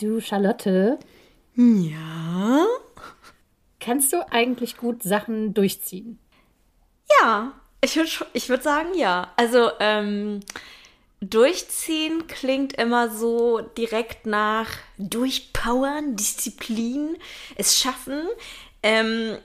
Du, Charlotte. Ja. Kannst du eigentlich gut Sachen durchziehen? Ja, ich würde ich würd sagen, ja. Also, ähm, durchziehen klingt immer so direkt nach durchpowern, Disziplin, es schaffen. Ähm,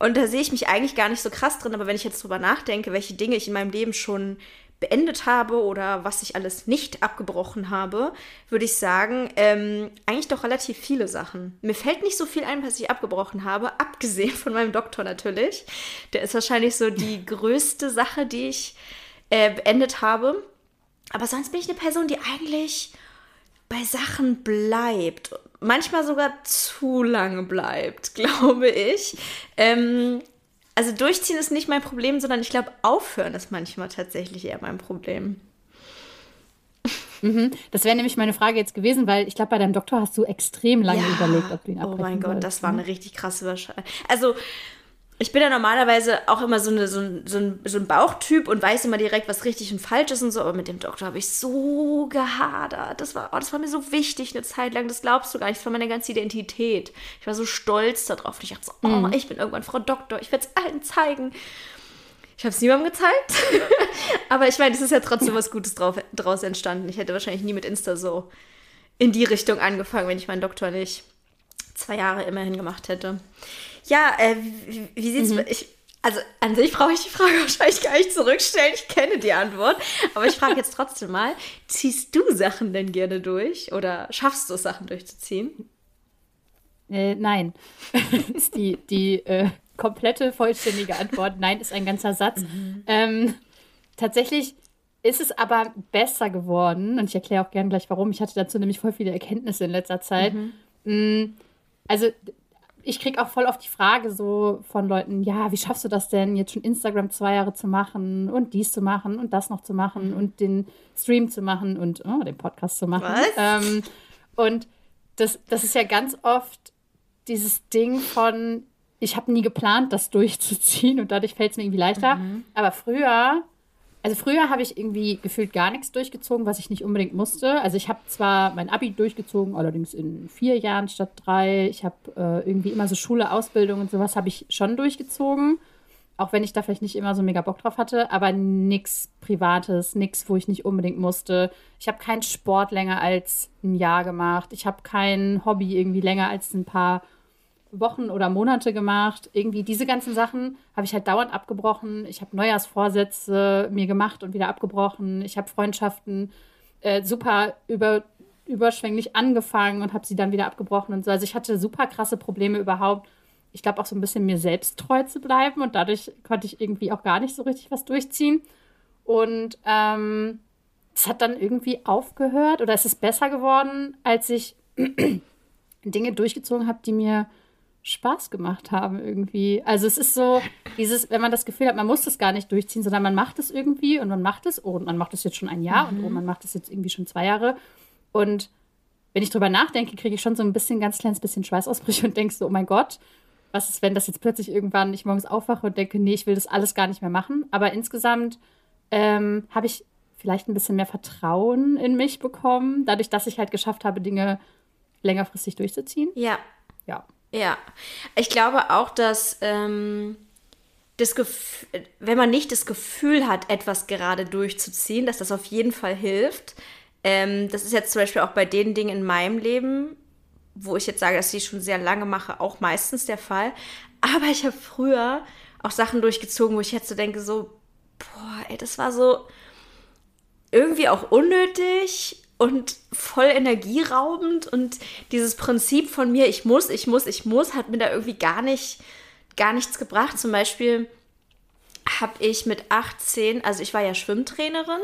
und da sehe ich mich eigentlich gar nicht so krass drin, aber wenn ich jetzt drüber nachdenke, welche Dinge ich in meinem Leben schon beendet habe oder was ich alles nicht abgebrochen habe, würde ich sagen, ähm, eigentlich doch relativ viele Sachen. Mir fällt nicht so viel ein, was ich abgebrochen habe, abgesehen von meinem Doktor natürlich. Der ist wahrscheinlich so die größte Sache, die ich äh, beendet habe. Aber sonst bin ich eine Person, die eigentlich bei Sachen bleibt. Manchmal sogar zu lange bleibt, glaube ich. Ähm, also durchziehen ist nicht mein Problem, sondern ich glaube, aufhören ist manchmal tatsächlich eher mein Problem. Mhm. Das wäre nämlich meine Frage jetzt gewesen, weil ich glaube, bei deinem Doktor hast du extrem lange ja. überlegt, ob du ihn abbrechen Oh mein Gott, willst, das war ne? eine richtig krasse Wahrscheinlichkeit. Also ich bin ja normalerweise auch immer so, eine, so, ein, so, ein, so ein Bauchtyp und weiß immer direkt, was richtig und falsch ist und so, aber mit dem Doktor habe ich so gehadert. Das war, oh, das war mir so wichtig eine Zeit lang, das glaubst du gar nicht, das war meine ganze Identität. Ich war so stolz darauf. Ich dachte so, oh, mhm. ich bin irgendwann Frau Doktor, ich werde es allen zeigen. Ich habe es niemandem gezeigt, aber ich meine, es ist ja trotzdem was Gutes drauf, draus entstanden. Ich hätte wahrscheinlich nie mit Insta so in die Richtung angefangen, wenn ich meinen Doktor nicht zwei Jahre immerhin gemacht hätte. Ja, äh, wie, wie sieht's mhm. ich, also an sich brauche ich die Frage wahrscheinlich gar nicht zurückstellen. Ich kenne die Antwort. Aber ich frage jetzt trotzdem mal, ziehst du Sachen denn gerne durch oder schaffst du es, Sachen durchzuziehen? Äh, nein. ist die, die äh, komplette, vollständige Antwort. Nein ist ein ganzer Satz. Mhm. Ähm, tatsächlich ist es aber besser geworden und ich erkläre auch gerne gleich warum. Ich hatte dazu nämlich voll viele Erkenntnisse in letzter Zeit. Mhm. Mm, also ich kriege auch voll oft die Frage so von Leuten, ja, wie schaffst du das denn, jetzt schon Instagram zwei Jahre zu machen und dies zu machen und das noch zu machen mhm. und den Stream zu machen und oh, den Podcast zu machen. Ähm, und das, das ist ja ganz oft dieses Ding von, ich habe nie geplant, das durchzuziehen und dadurch fällt es mir irgendwie leichter. Mhm. Aber früher also früher habe ich irgendwie gefühlt gar nichts durchgezogen, was ich nicht unbedingt musste. Also ich habe zwar mein Abi durchgezogen, allerdings in vier Jahren statt drei. Ich habe äh, irgendwie immer so Schule, Ausbildung und sowas habe ich schon durchgezogen. Auch wenn ich da vielleicht nicht immer so mega Bock drauf hatte, aber nichts Privates, nichts, wo ich nicht unbedingt musste. Ich habe keinen Sport länger als ein Jahr gemacht. Ich habe kein Hobby irgendwie länger als ein paar Wochen oder Monate gemacht. Irgendwie diese ganzen Sachen habe ich halt dauernd abgebrochen. Ich habe Neujahrsvorsätze mir gemacht und wieder abgebrochen. Ich habe Freundschaften äh, super über, überschwänglich angefangen und habe sie dann wieder abgebrochen und so. Also ich hatte super krasse Probleme überhaupt. Ich glaube auch so ein bisschen mir selbst treu zu bleiben und dadurch konnte ich irgendwie auch gar nicht so richtig was durchziehen. Und ähm, es hat dann irgendwie aufgehört oder es ist besser geworden, als ich Dinge durchgezogen habe, die mir Spaß gemacht haben irgendwie. Also es ist so, dieses, wenn man das Gefühl hat, man muss das gar nicht durchziehen, sondern man macht es irgendwie und man macht es oh, und man macht es jetzt schon ein Jahr mhm. und oh, man macht es jetzt irgendwie schon zwei Jahre. Und wenn ich drüber nachdenke, kriege ich schon so ein bisschen, ganz kleines bisschen Schweißausbrüche und denke so, oh mein Gott, was ist, wenn das jetzt plötzlich irgendwann ich morgens aufwache und denke, nee, ich will das alles gar nicht mehr machen. Aber insgesamt ähm, habe ich vielleicht ein bisschen mehr Vertrauen in mich bekommen, dadurch, dass ich halt geschafft habe, Dinge längerfristig durchzuziehen. Ja. Ja. Ja, ich glaube auch, dass ähm, das wenn man nicht das Gefühl hat, etwas gerade durchzuziehen, dass das auf jeden Fall hilft. Ähm, das ist jetzt zum Beispiel auch bei den Dingen in meinem Leben, wo ich jetzt sage, dass ich schon sehr lange mache, auch meistens der Fall. Aber ich habe früher auch Sachen durchgezogen, wo ich jetzt so denke, so, boah, ey, das war so irgendwie auch unnötig und voll energieraubend und dieses Prinzip von mir, ich muss, ich muss, ich muss, hat mir da irgendwie gar nicht, gar nichts gebracht. Zum Beispiel habe ich mit 18, also ich war ja Schwimmtrainerin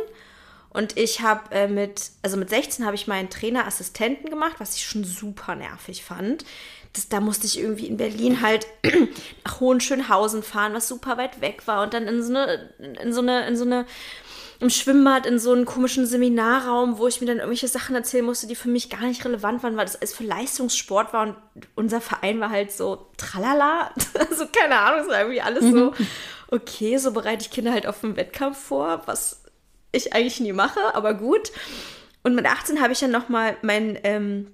und ich habe äh, mit, also mit 16 habe ich meinen Trainerassistenten gemacht, was ich schon super nervig fand. Das, da musste ich irgendwie in Berlin halt nach Hohenschönhausen fahren, was super weit weg war und dann in so eine, in so eine, in so eine im Schwimmbad in so einem komischen Seminarraum, wo ich mir dann irgendwelche Sachen erzählen musste, die für mich gar nicht relevant waren, weil das alles für Leistungssport war und unser Verein war halt so tralala. Also keine Ahnung, es war irgendwie alles mhm. so, okay, so bereite ich Kinder halt auf einen Wettkampf vor, was ich eigentlich nie mache, aber gut. Und mit 18 habe ich dann nochmal mein, ähm,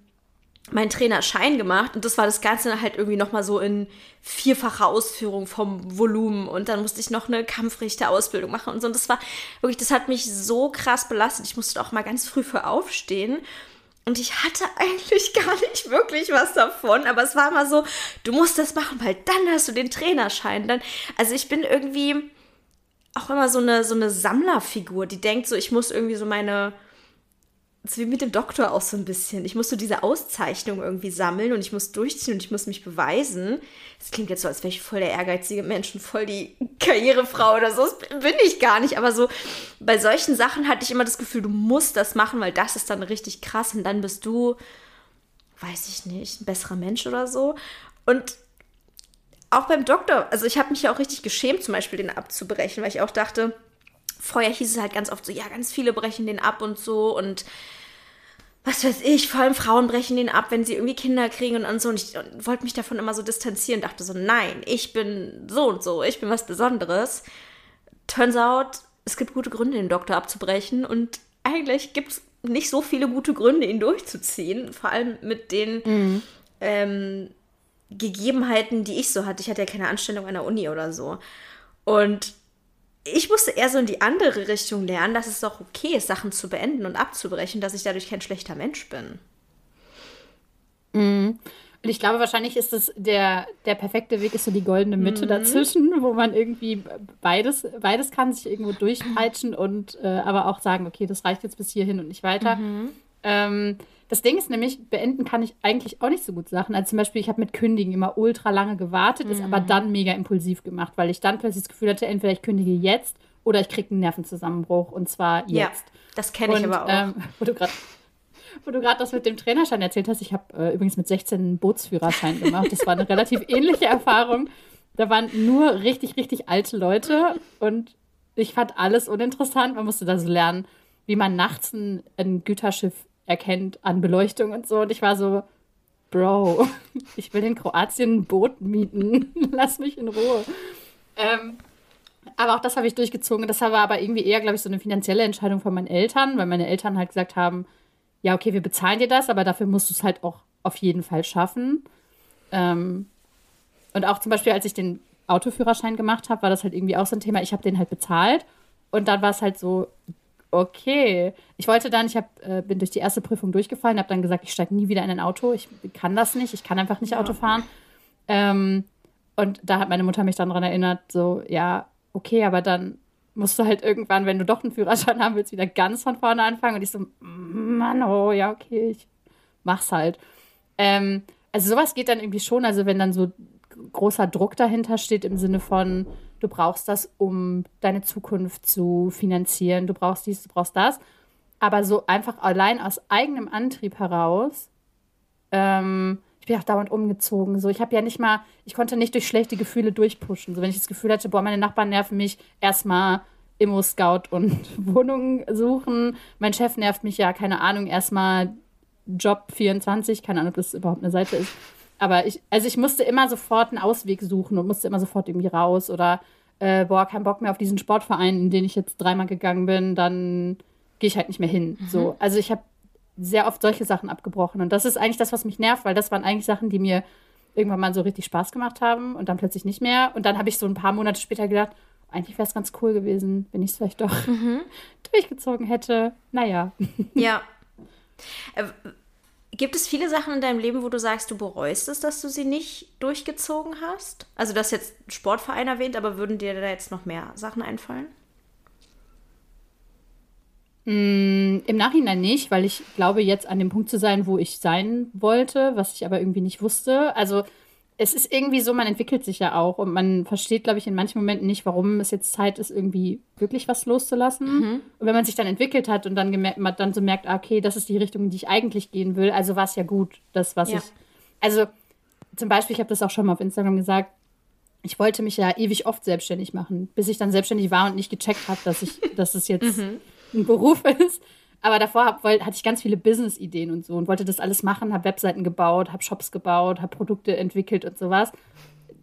meinen Trainerschein gemacht und das war das Ganze halt irgendwie nochmal so in vierfacher Ausführung vom Volumen und dann musste ich noch eine Kampfrichterausbildung machen und so und das war wirklich, das hat mich so krass belastet. Ich musste auch mal ganz früh für aufstehen und ich hatte eigentlich gar nicht wirklich was davon, aber es war immer so, du musst das machen, weil dann hast du den Trainerschein. Dann, also ich bin irgendwie auch immer so eine, so eine Sammlerfigur, die denkt so, ich muss irgendwie so meine so wie mit dem Doktor auch so ein bisschen. Ich muss so diese Auszeichnung irgendwie sammeln und ich muss durchziehen und ich muss mich beweisen. Das klingt jetzt so, als wäre ich voll der ehrgeizige Mensch und voll die Karrierefrau oder so. Das bin ich gar nicht. Aber so bei solchen Sachen hatte ich immer das Gefühl, du musst das machen, weil das ist dann richtig krass und dann bist du, weiß ich nicht, ein besserer Mensch oder so. Und auch beim Doktor, also ich habe mich ja auch richtig geschämt, zum Beispiel den abzubrechen, weil ich auch dachte, vorher hieß es halt ganz oft so, ja, ganz viele brechen den ab und so und was weiß ich, vor allem Frauen brechen den ab, wenn sie irgendwie Kinder kriegen und, so. Und ich wollte mich davon immer so distanzieren, dachte so, nein, ich bin so und so, ich bin was Besonderes. Turns out, es gibt gute Gründe, den Doktor abzubrechen und eigentlich gibt es nicht so viele gute Gründe, ihn durchzuziehen, vor allem mit den mhm. ähm, Gegebenheiten, die ich so hatte. Ich hatte ja keine Anstellung an der Uni oder so. Und ich musste eher so in die andere Richtung lernen, dass es doch okay ist, Sachen zu beenden und abzubrechen, dass ich dadurch kein schlechter Mensch bin. Mhm. Und ich glaube, wahrscheinlich ist es der, der perfekte Weg, ist so die goldene Mitte mhm. dazwischen, wo man irgendwie beides, beides kann, sich irgendwo durchpeitschen und äh, aber auch sagen, okay, das reicht jetzt bis hierhin und nicht weiter. Mhm. Ähm, das Ding ist nämlich, beenden kann ich eigentlich auch nicht so gut Sachen. Also zum Beispiel, ich habe mit Kündigen immer ultra lange gewartet, mhm. ist aber mhm. dann mega impulsiv gemacht, weil ich dann plötzlich das Gefühl hatte, entweder ich kündige jetzt oder ich kriege einen Nervenzusammenbruch und zwar jetzt. Ja, das kenne ich aber auch. Ähm, wo du gerade wo du gerade das mit dem Trainerschein erzählt hast, ich habe äh, übrigens mit 16 einen Bootsführerschein gemacht. Das war eine relativ ähnliche Erfahrung. Da waren nur richtig, richtig alte Leute und ich fand alles uninteressant. Man musste da so lernen, wie man nachts ein, ein Güterschiff erkennt an Beleuchtung und so. Und ich war so, Bro, ich will in Kroatien ein Boot mieten. Lass mich in Ruhe. Ähm, aber auch das habe ich durchgezogen. Das war aber irgendwie eher, glaube ich, so eine finanzielle Entscheidung von meinen Eltern, weil meine Eltern halt gesagt haben, ja, okay, wir bezahlen dir das, aber dafür musst du es halt auch auf jeden Fall schaffen. Ähm, und auch zum Beispiel, als ich den Autoführerschein gemacht habe, war das halt irgendwie auch so ein Thema. Ich habe den halt bezahlt und dann war es halt so, okay. Ich wollte dann, ich hab, äh, bin durch die erste Prüfung durchgefallen, habe dann gesagt, ich steige nie wieder in ein Auto. Ich kann das nicht, ich kann einfach nicht ja. Auto fahren. Ähm, und da hat meine Mutter mich dann daran erinnert, so, ja, okay, aber dann musst du halt irgendwann, wenn du doch einen Führerschein haben willst, wieder ganz von vorne anfangen. Und ich so, Mann, oh, ja, okay, ich mach's halt. Ähm, also sowas geht dann irgendwie schon, also wenn dann so großer Druck dahinter steht im Sinne von, du brauchst das, um deine Zukunft zu finanzieren, du brauchst dies, du brauchst das. Aber so einfach allein aus eigenem Antrieb heraus, ähm, ich bin auch dauernd umgezogen. So, ich habe ja nicht mal, ich konnte nicht durch schlechte Gefühle durchpushen. So, wenn ich das Gefühl hatte, boah, meine Nachbarn nerven mich, erstmal Immo-Scout und Wohnungen suchen. Mein Chef nervt mich ja, keine Ahnung, erstmal Job 24, keine Ahnung, ob das überhaupt eine Seite ist. Aber ich, also ich musste immer sofort einen Ausweg suchen und musste immer sofort irgendwie raus oder äh, boah, kein Bock mehr auf diesen Sportverein, in den ich jetzt dreimal gegangen bin, dann gehe ich halt nicht mehr hin. Mhm. So, also ich habe sehr oft solche Sachen abgebrochen und das ist eigentlich das, was mich nervt, weil das waren eigentlich Sachen, die mir irgendwann mal so richtig Spaß gemacht haben und dann plötzlich nicht mehr. Und dann habe ich so ein paar Monate später gedacht, eigentlich wäre es ganz cool gewesen, wenn ich es vielleicht doch mhm. durchgezogen hätte. Naja. Ja. Gibt es viele Sachen in deinem Leben, wo du sagst, du bereust es, dass du sie nicht durchgezogen hast? Also, du hast jetzt Sportverein erwähnt, aber würden dir da jetzt noch mehr Sachen einfallen? Mm, Im Nachhinein nicht, weil ich glaube, jetzt an dem Punkt zu sein, wo ich sein wollte, was ich aber irgendwie nicht wusste. Also, es ist irgendwie so, man entwickelt sich ja auch und man versteht, glaube ich, in manchen Momenten nicht, warum es jetzt Zeit ist, irgendwie wirklich was loszulassen. Mhm. Und wenn man sich dann entwickelt hat und dann, man dann so merkt, ah, okay, das ist die Richtung, in die ich eigentlich gehen will, also war es ja gut, das, was ja. ich. Also zum Beispiel, ich habe das auch schon mal auf Instagram gesagt, ich wollte mich ja ewig oft selbstständig machen, bis ich dann selbstständig war und nicht gecheckt habe, dass ich, dass es jetzt mhm. ein Beruf ist. Aber davor hab, wollt, hatte ich ganz viele Business-Ideen und so und wollte das alles machen, habe Webseiten gebaut, habe Shops gebaut, habe Produkte entwickelt und sowas.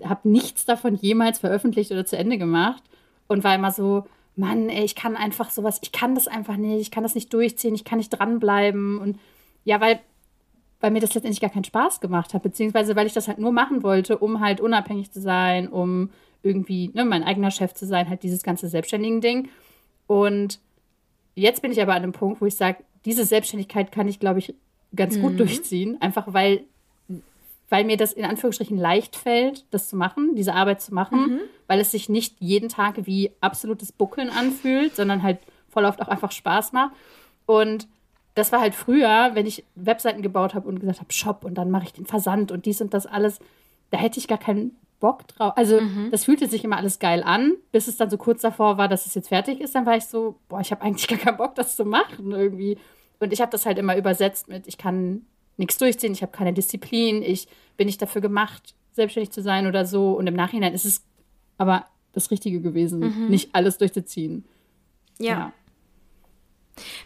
Habe nichts davon jemals veröffentlicht oder zu Ende gemacht und war immer so, Mann, ey, ich kann einfach sowas, ich kann das einfach nicht, ich kann das nicht durchziehen, ich kann nicht dranbleiben und ja, weil weil mir das letztendlich gar keinen Spaß gemacht hat, beziehungsweise weil ich das halt nur machen wollte, um halt unabhängig zu sein, um irgendwie ne, mein eigener Chef zu sein, halt dieses ganze selbstständigen Ding. Und jetzt bin ich aber an einem Punkt, wo ich sage, diese Selbstständigkeit kann ich, glaube ich, ganz gut mhm. durchziehen, einfach weil, weil mir das in Anführungsstrichen leicht fällt, das zu machen, diese Arbeit zu machen, mhm. weil es sich nicht jeden Tag wie absolutes Buckeln anfühlt, sondern halt voll oft auch einfach Spaß macht. Und das war halt früher, wenn ich Webseiten gebaut habe und gesagt habe, Shop und dann mache ich den Versand und dies und das alles, da hätte ich gar keinen Bock drauf. Also mhm. das fühlte sich immer alles geil an, bis es dann so kurz davor war, dass es jetzt fertig ist. Dann war ich so, boah, ich habe eigentlich gar keinen Bock, das zu machen irgendwie. Und ich habe das halt immer übersetzt mit, ich kann nichts durchziehen, ich habe keine Disziplin, ich bin nicht dafür gemacht, selbstständig zu sein oder so. Und im Nachhinein ist es aber das Richtige gewesen, mhm. nicht alles durchzuziehen. Ja. ja.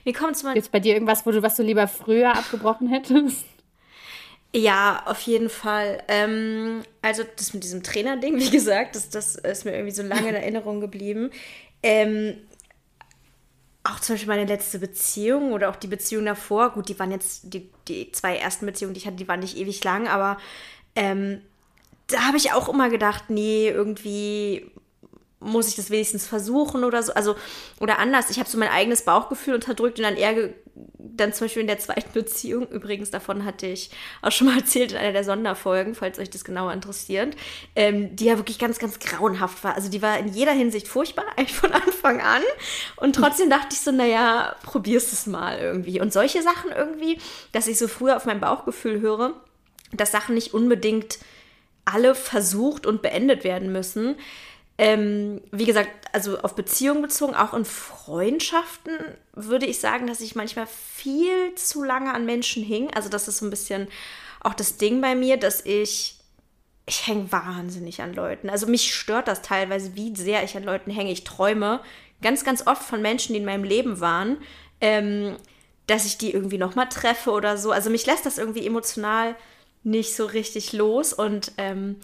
Wie kommt es mal. Gibt es bei dir irgendwas, wo du, was du lieber früher abgebrochen hättest? Ja, auf jeden Fall. Ähm, also das mit diesem Trainer-Ding, wie gesagt, das, das ist mir irgendwie so lange in Erinnerung geblieben. Ähm, auch zum Beispiel meine letzte Beziehung oder auch die Beziehung davor, gut, die waren jetzt, die, die zwei ersten Beziehungen, die ich hatte, die waren nicht ewig lang, aber ähm, da habe ich auch immer gedacht, nee, irgendwie muss ich das wenigstens versuchen oder so. Also, oder anders. Ich habe so mein eigenes Bauchgefühl unterdrückt und dann eher, dann zum Beispiel in der zweiten Beziehung, übrigens davon hatte ich auch schon mal erzählt in einer der Sonderfolgen, falls euch das genauer interessiert, ähm, die ja wirklich ganz, ganz grauenhaft war. Also die war in jeder Hinsicht furchtbar, eigentlich von Anfang an. Und trotzdem dachte ich so, naja, probierst es mal irgendwie. Und solche Sachen irgendwie, dass ich so früher auf mein Bauchgefühl höre, dass Sachen nicht unbedingt alle versucht und beendet werden müssen. Ähm, wie gesagt, also auf Beziehungen bezogen, auch in Freundschaften würde ich sagen, dass ich manchmal viel zu lange an Menschen hing. Also das ist so ein bisschen auch das Ding bei mir, dass ich, ich hänge wahnsinnig an Leuten. Also mich stört das teilweise, wie sehr ich an Leuten hänge. Ich träume ganz, ganz oft von Menschen, die in meinem Leben waren, ähm, dass ich die irgendwie nochmal treffe oder so. Also mich lässt das irgendwie emotional nicht so richtig los und ähm,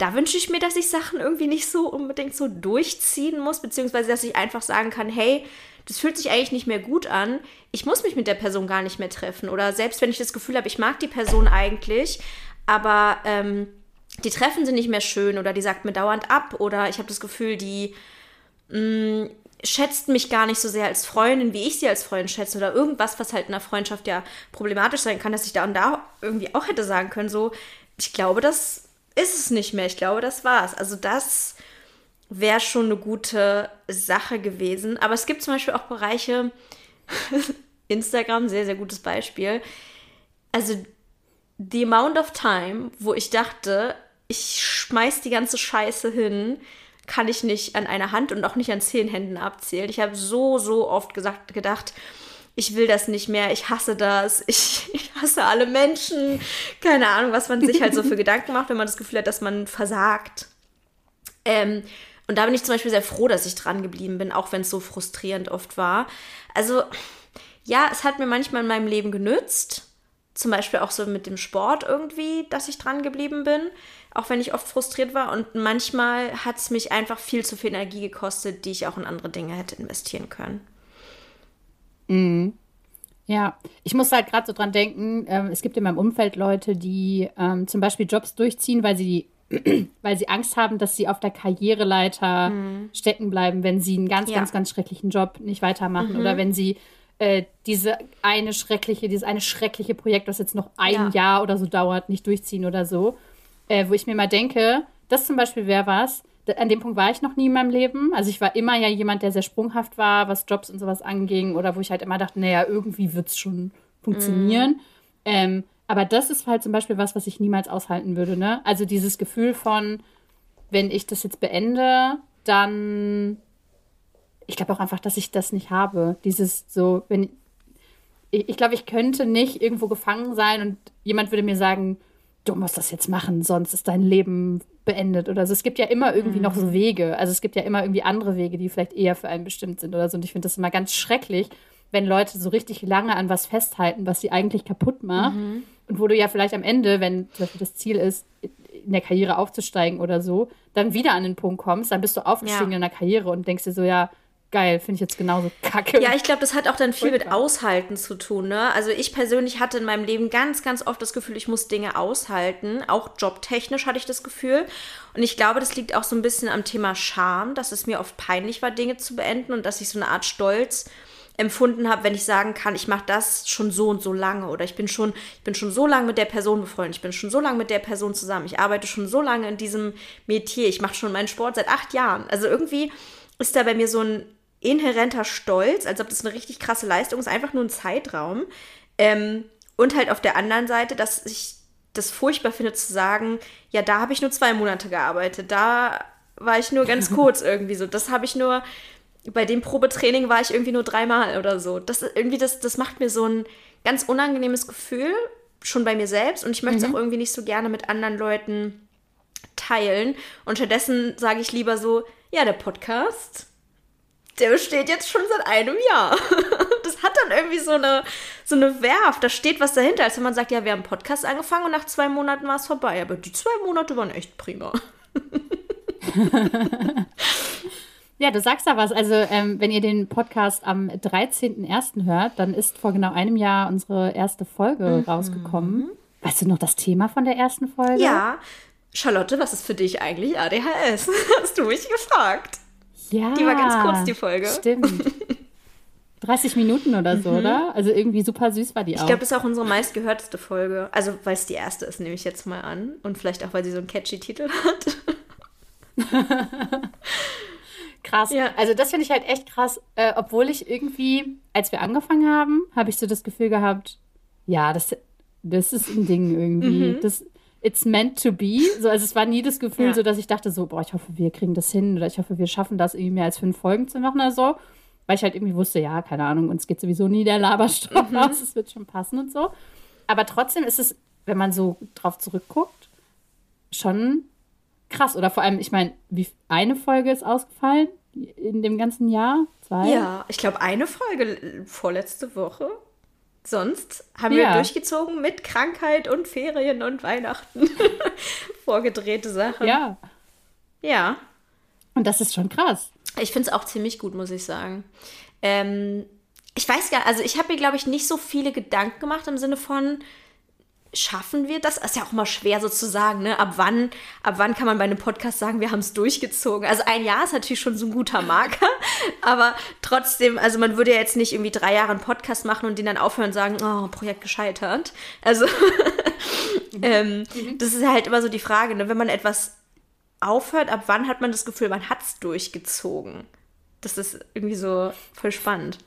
da wünsche ich mir, dass ich Sachen irgendwie nicht so unbedingt so durchziehen muss, beziehungsweise dass ich einfach sagen kann, hey, das fühlt sich eigentlich nicht mehr gut an. Ich muss mich mit der Person gar nicht mehr treffen. Oder selbst wenn ich das Gefühl habe, ich mag die Person eigentlich, aber ähm, die Treffen sind nicht mehr schön oder die sagt mir dauernd ab oder ich habe das Gefühl, die mh, mm, schätzt mich gar nicht so sehr als Freundin, wie ich sie als Freundin schätze oder irgendwas, was halt in einer Freundschaft ja problematisch sein kann, dass ich da und da irgendwie auch hätte sagen können, so, ich glaube, das ist es nicht mehr. Ich glaube, das war's. Also das wäre schon eine gute Sache gewesen. Aber es gibt zum Beispiel auch Bereiche, Instagram, sehr, sehr gutes Beispiel. Also the amount of time, wo ich dachte, ich schmeiß die ganze Scheiße hin, kann ich nicht an einer Hand und auch nicht an zehn Händen abzählen. Ich habe so, so oft gesagt, gedacht, ich will das nicht mehr, ich hasse das, ich, ich hasse alle Menschen. Keine Ahnung, was man sich halt so für Gedanken macht, wenn man das Gefühl hat, dass man versagt. Ähm, und da bin ich zum Beispiel sehr froh, dass ich dran geblieben bin, auch wenn es so frustrierend oft war. Also, ja, es hat mir manchmal in meinem Leben genützt. Zum Beispiel auch so mit dem Sport irgendwie, dass ich dran geblieben bin, auch wenn ich oft frustriert war. Und manchmal hat es mich einfach viel zu viel Energie gekostet, die ich auch in andere Dinge hätte investieren können. Mhm. Ja, ich muss halt gerade so dran denken, ähm, es gibt in meinem Umfeld Leute, die ähm, zum Beispiel Jobs durchziehen, weil sie, weil sie Angst haben, dass sie auf der Karriereleiter mhm. stecken bleiben, wenn sie einen ganz, ja. ganz, ganz schrecklichen Job nicht weitermachen mhm. oder wenn sie äh, diese eine schreckliche, dieses eine schreckliche Projekt, das jetzt noch ein ja. Jahr oder so dauert, nicht durchziehen oder so. Äh, wo ich mir mal denke, das zum Beispiel wäre was, an dem Punkt war ich noch nie in meinem Leben. Also ich war immer ja jemand, der sehr sprunghaft war, was Jobs und sowas anging oder wo ich halt immer dachte, naja, irgendwie wird es schon funktionieren. Mm. Ähm, aber das ist halt zum Beispiel was, was ich niemals aushalten würde. Ne? Also dieses Gefühl von, wenn ich das jetzt beende, dann ich glaube auch einfach, dass ich das nicht habe. Dieses so, wenn ich, ich glaube, ich könnte nicht irgendwo gefangen sein und jemand würde mir sagen, du musst das jetzt machen, sonst ist dein Leben beendet oder so. Es gibt ja immer irgendwie mhm. noch so mhm. Wege. Also es gibt ja immer irgendwie andere Wege, die vielleicht eher für einen bestimmt sind oder so. Und ich finde das immer ganz schrecklich, wenn Leute so richtig lange an was festhalten, was sie eigentlich kaputt macht. Mhm. Und wo du ja vielleicht am Ende, wenn zum Beispiel das Ziel ist, in der Karriere aufzusteigen oder so, dann wieder an den Punkt kommst, dann bist du aufgestiegen ja. in der Karriere und denkst dir so, ja, geil, finde ich jetzt genauso kacke. Ja, ich glaube, das hat auch dann viel mit Aushalten zu tun. Ne? Also ich persönlich hatte in meinem Leben ganz, ganz oft das Gefühl, ich muss Dinge aushalten. Auch jobtechnisch hatte ich das Gefühl. Und ich glaube, das liegt auch so ein bisschen am Thema Scham, dass es mir oft peinlich war, Dinge zu beenden und dass ich so eine Art Stolz empfunden habe, wenn ich sagen kann, ich mache das schon so und so lange oder ich bin schon, ich bin schon so lange mit der Person befreundet, ich bin schon so lange mit der Person zusammen, ich arbeite schon so lange in diesem Metier, ich mache schon meinen Sport seit acht Jahren. Also irgendwie ist da bei mir so ein inhärenter Stolz, als ob das eine richtig krasse Leistung ist, einfach nur ein Zeitraum. Ähm, und halt auf der anderen Seite, dass ich das furchtbar finde zu sagen, ja, da habe ich nur zwei Monate gearbeitet, da war ich nur ganz kurz irgendwie so, das habe ich nur, bei dem Probetraining war ich irgendwie nur dreimal oder so. Das irgendwie, das, das macht mir so ein ganz unangenehmes Gefühl, schon bei mir selbst. Und ich möchte es mhm. auch irgendwie nicht so gerne mit anderen Leuten teilen. Und stattdessen sage ich lieber so, ja, der Podcast, der besteht jetzt schon seit einem Jahr. Das hat dann irgendwie so eine, so eine Werf. Da steht was dahinter, als wenn man sagt, ja, wir haben einen Podcast angefangen und nach zwei Monaten war es vorbei. Aber die zwei Monate waren echt prima. Ja, du sagst da was. Also, ähm, wenn ihr den Podcast am 13.01. hört, dann ist vor genau einem Jahr unsere erste Folge mhm. rausgekommen. Weißt du noch das Thema von der ersten Folge? Ja. Charlotte, was ist für dich eigentlich ADHS? Hast du mich gefragt. Ja. Die war ganz kurz, die Folge. Stimmt. 30 Minuten oder so, mhm. oder? Also irgendwie super süß war die auch. Ich glaube, das ist auch unsere meistgehörteste Folge. Also, weil es die erste ist, nehme ich jetzt mal an. Und vielleicht auch, weil sie so einen catchy Titel hat. krass. Ja. Also das finde ich halt echt krass, äh, obwohl ich irgendwie, als wir angefangen haben, habe ich so das Gefühl gehabt, ja, das, das ist ein Ding irgendwie. Mhm. Das, it's meant to be. So, also es war nie das Gefühl, ja. so dass ich dachte, so, boah, ich hoffe, wir kriegen das hin oder ich hoffe, wir schaffen das irgendwie mehr als fünf Folgen zu machen oder so. Weil ich halt irgendwie wusste, ja, keine Ahnung, uns geht sowieso nie der Laberstoff mhm. aus, es wird schon passen und so. Aber trotzdem ist es, wenn man so drauf zurückguckt, schon krass. Oder vor allem, ich meine, wie eine Folge ist ausgefallen in dem ganzen Jahr? Zwei? Ja, ich glaube, eine Folge vorletzte Woche. Sonst haben ja. wir durchgezogen mit Krankheit und Ferien und Weihnachten. Vorgedrehte Sachen. Ja. Ja. Und das ist schon krass. Ich finde es auch ziemlich gut, muss ich sagen. Ähm, ich weiß gar also ich habe mir, glaube ich, nicht so viele Gedanken gemacht im Sinne von, schaffen wir das? Ist ja auch immer schwer sozusagen, ne? Ab wann, ab wann kann man bei einem Podcast sagen, wir haben es durchgezogen? Also ein Jahr ist natürlich schon so ein guter Marker, aber trotzdem, also man würde ja jetzt nicht irgendwie drei Jahre einen Podcast machen und den dann aufhören und sagen, oh, Projekt gescheitert. Also ähm, mhm. das ist halt immer so die Frage, ne? Wenn man etwas aufhört, ab wann hat man das Gefühl, man hat es durchgezogen? Das ist irgendwie so voll spannend.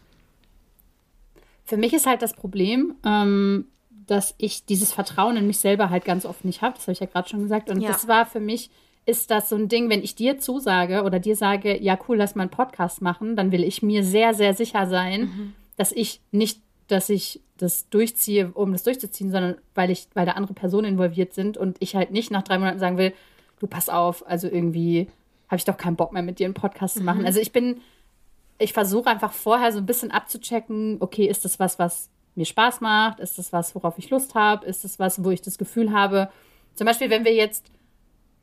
Für mich ist halt das Problem, ähm, dass ich dieses Vertrauen in mich selber halt ganz oft nicht habe. Das habe ich ja gerade schon gesagt. Und ja. das war für mich, ist das so ein Ding, wenn ich dir zusage oder dir sage, ja cool, lass mal einen Podcast machen, dann will ich mir sehr, sehr sicher sein, mhm. dass ich nicht, dass ich das durchziehe, um das durchzuziehen, sondern weil ich, weil da andere Personen involviert sind und ich halt nicht nach drei Monaten sagen will, du pass auf, also irgendwie habe ich doch keinen Bock mehr mit dir einen Podcast mhm. zu machen. Mhm. Also ich bin, ich versuche einfach vorher so ein bisschen abzuchecken, okay, ist das was, was mir Spaß macht? Ist das was, worauf ich Lust habe? Ist das was, wo ich das Gefühl habe, zum Beispiel, wenn wir jetzt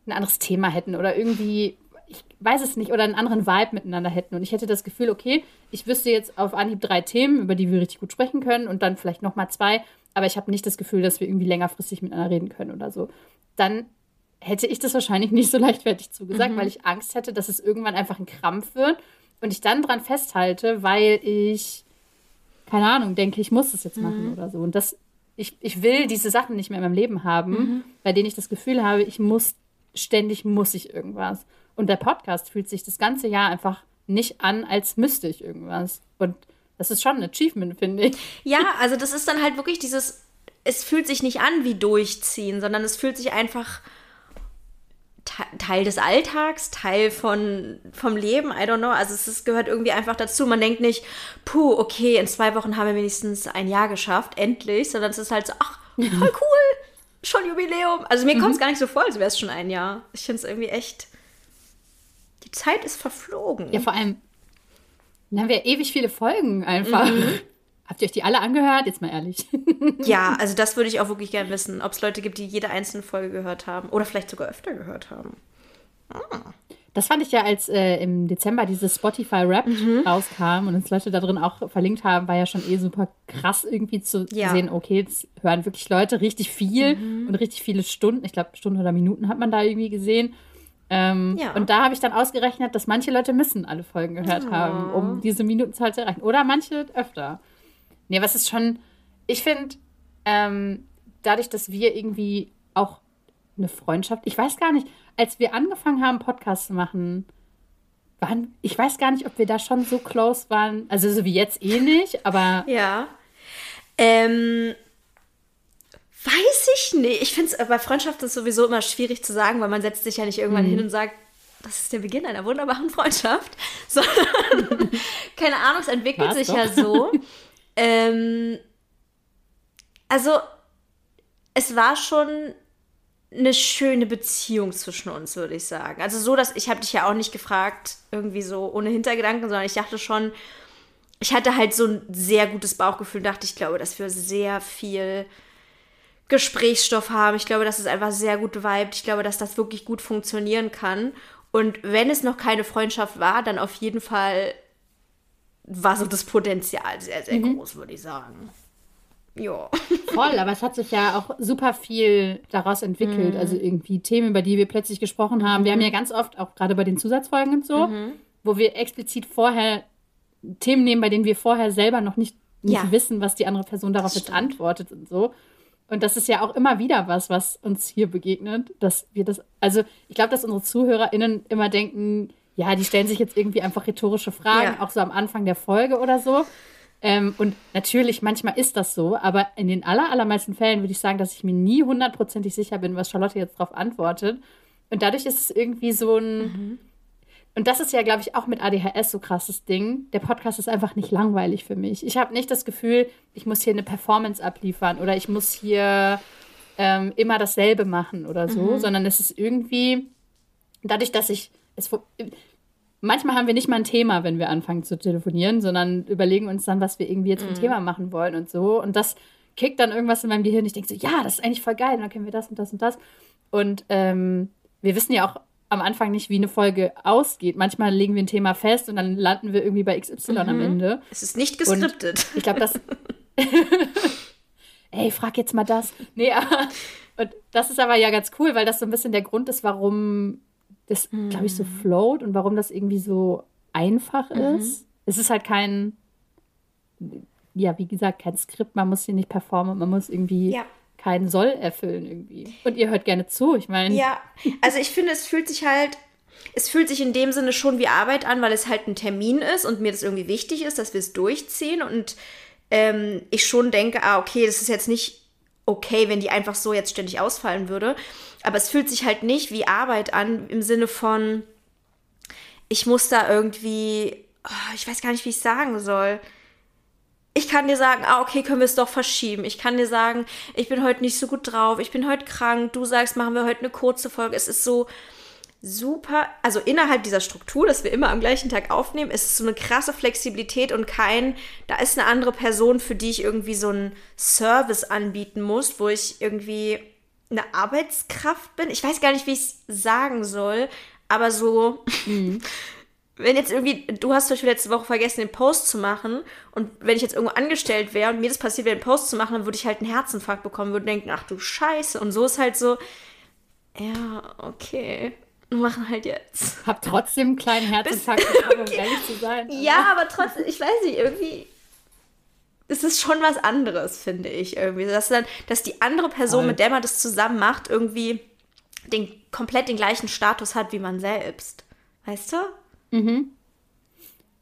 ein anderes Thema hätten oder irgendwie, ich weiß es nicht, oder einen anderen Vibe miteinander hätten und ich hätte das Gefühl, okay, ich wüsste jetzt auf Anhieb drei Themen, über die wir richtig gut sprechen können und dann vielleicht nochmal zwei, aber ich habe nicht das Gefühl, dass wir irgendwie längerfristig miteinander reden können oder so. Dann hätte ich das wahrscheinlich nicht so leichtfertig zugesagt, mhm. weil ich Angst hätte, dass es irgendwann einfach ein Krampf wird und ich dann dran festhalte, weil ich keine Ahnung, denke, ich muss das jetzt machen mhm. oder so. Und das, ich, ich will diese Sachen nicht mehr in meinem Leben haben, mhm. bei denen ich das Gefühl habe, ich muss, ständig muss ich irgendwas. Und der Podcast fühlt sich das ganze Jahr einfach nicht an, als müsste ich irgendwas. Und das ist schon ein Achievement, finde ich. Ja, also das ist dann halt wirklich dieses, es fühlt sich nicht an wie durchziehen, sondern es fühlt sich einfach Teil des Alltags, Teil von, vom Leben, I don't know. Also es ist, gehört irgendwie einfach dazu. Man denkt nicht, puh, okay, in zwei Wochen haben wir wenigstens ein Jahr geschafft, endlich, sondern es ist halt so, ach, voll cool, schon Jubiläum. Also mir mhm. kommt es gar nicht so vor, als wäre es schon ein Jahr. Ich finde es irgendwie echt, die Zeit ist verflogen. Ja, vor allem, dann haben wir ewig viele Folgen einfach. Mhm. Habt ihr euch die alle angehört? Jetzt mal ehrlich. ja, also das würde ich auch wirklich gerne wissen, ob es Leute gibt, die jede einzelne Folge gehört haben oder vielleicht sogar öfter gehört haben. Ah. Das fand ich ja, als äh, im Dezember dieses Spotify Rap Mhm. rauskam und uns Leute da drin auch verlinkt haben, war ja schon eh super krass irgendwie zu Ja. sehen, okay, jetzt hören wirklich Leute richtig viel Mhm. und richtig viele Stunden. Ich glaube, Stunden oder Minuten hat man da irgendwie gesehen. Ähm, Ja. Und da habe ich dann ausgerechnet, dass manche Leute müssen alle Folgen gehört Oh. haben, um diese Minutenzahl zu erreichen. Oder manche öfter. Nee, was ist schon, ich finde, ähm, dadurch, dass wir irgendwie auch eine Freundschaft, ich weiß gar nicht, als wir angefangen haben, Podcasts zu machen, waren, ich weiß gar nicht, ob wir da schon so close waren, also so wie jetzt eh nicht, aber Ja. Ähm, weiß ich nicht. Ich finde es bei Freundschaft ist sowieso immer schwierig zu sagen, weil man setzt sich ja nicht irgendwann Mhm. hin und sagt, das ist der Beginn einer wunderbaren Freundschaft. Sondern, keine Ahnung, es entwickelt War's sich doch. ja so. ähm, also, es war schon eine schöne Beziehung zwischen uns, würde ich sagen. Also so, dass ich habe dich ja auch nicht gefragt, irgendwie so ohne Hintergedanken, sondern ich dachte schon, ich hatte halt so ein sehr gutes Bauchgefühl, dachte ich glaube, dass wir sehr viel Gesprächsstoff haben. Ich glaube, dass es einfach sehr gut vibet. Ich glaube, dass das wirklich gut funktionieren kann. Und wenn es noch keine Freundschaft war, dann auf jeden Fall war so das Potenzial sehr, sehr groß, würde ich sagen. Ja. voll, aber es hat sich ja auch super viel daraus entwickelt. Also irgendwie Themen, über die wir plötzlich gesprochen haben. Wir haben ja ganz oft, auch gerade bei den Zusatzfolgen und so, wo wir explizit vorher Themen nehmen, bei denen wir vorher selber noch nicht, nicht Ja. wissen, was die andere Person darauf jetzt antwortet und so. Und das ist ja auch immer wieder was, was uns hier begegnet, dass wir das, also ich glaube, dass unsere ZuhörerInnen immer denken, ja, die stellen sich jetzt irgendwie einfach rhetorische Fragen, Ja. auch so am Anfang der Folge oder so. Ähm, und natürlich, manchmal ist das so, aber in den aller, allermeisten Fällen würde ich sagen, dass ich mir nie hundertprozentig sicher bin, was Charlotte jetzt darauf antwortet. Und dadurch ist es irgendwie so ein. Und das ist ja, glaube ich, auch mit ADHS so krasses Ding. Der Podcast ist einfach nicht langweilig für mich. Ich habe nicht das Gefühl, ich muss hier eine Performance abliefern oder ich muss hier ähm, immer dasselbe machen oder so, sondern es ist irgendwie dadurch, dass ich es manchmal haben wir nicht mal ein Thema, wenn wir anfangen zu telefonieren, sondern überlegen uns dann, was wir irgendwie jetzt für ein Thema machen wollen und so. Und das kickt dann irgendwas in meinem Gehirn. Ich denke so, ja, das ist eigentlich voll geil. Und dann können wir das und das und das. Und ähm, wir wissen ja auch am Anfang nicht, wie eine Folge ausgeht. Manchmal legen wir ein Thema fest und dann landen wir irgendwie bei XY am Ende. Es ist nicht geskriptet. Ich glaube, das. Ey, frag jetzt mal das. Nee, aber. Und das ist aber ja ganz cool, weil das so ein bisschen der Grund ist, warum das, glaube ich, so float und warum das irgendwie so einfach ist. Es ist halt kein. Ja, wie gesagt, kein Skript. Man muss hier nicht performen. Man muss irgendwie Ja. keinen Soll erfüllen irgendwie. Und ihr hört gerne zu. Ich meine. Ja, also ich finde, es fühlt sich halt, es fühlt sich in dem Sinne schon wie Arbeit an, weil es halt ein Termin ist und mir das irgendwie wichtig ist, dass wir es durchziehen und ähm, ich schon denke, ah, okay, das ist jetzt nicht okay, wenn die einfach so jetzt ständig ausfallen würde. Aber es fühlt sich halt nicht wie Arbeit an im Sinne von, ich muss da irgendwie, oh, ich weiß gar nicht, wie ich sagen soll. Ich kann dir sagen, ah, okay, können wir es doch verschieben. Ich kann dir sagen, ich bin heute nicht so gut drauf, ich bin heute krank. Du sagst, machen wir heute eine kurze Folge. Es ist so super, also innerhalb dieser Struktur, dass wir immer am gleichen Tag aufnehmen, ist es so eine krasse Flexibilität und kein, da ist eine andere Person, für die ich irgendwie so einen Service anbieten muss, wo ich irgendwie eine Arbeitskraft bin. Ich weiß gar nicht, wie ich es sagen soll, aber so, wenn jetzt irgendwie, du hast zum Beispiel letzte Woche vergessen, den Post zu machen und wenn ich jetzt irgendwo angestellt wäre und mir das passiert wäre, den Post zu machen, dann würde ich halt einen Herzinfarkt bekommen, würde denken, ach du Scheiße. Und so ist halt so, ja, okay, machen halt jetzt. Hab trotzdem einen kleinen Herzinfarkt bekommen, um ehrlich zu sein. Ja, aber trotzdem, ich weiß nicht, irgendwie. Es ist schon was anderes, finde ich, irgendwie. Dass, dann, dass die andere Person, Voll. mit der man das zusammen macht, irgendwie den, komplett den gleichen Status hat wie man selbst. Weißt du?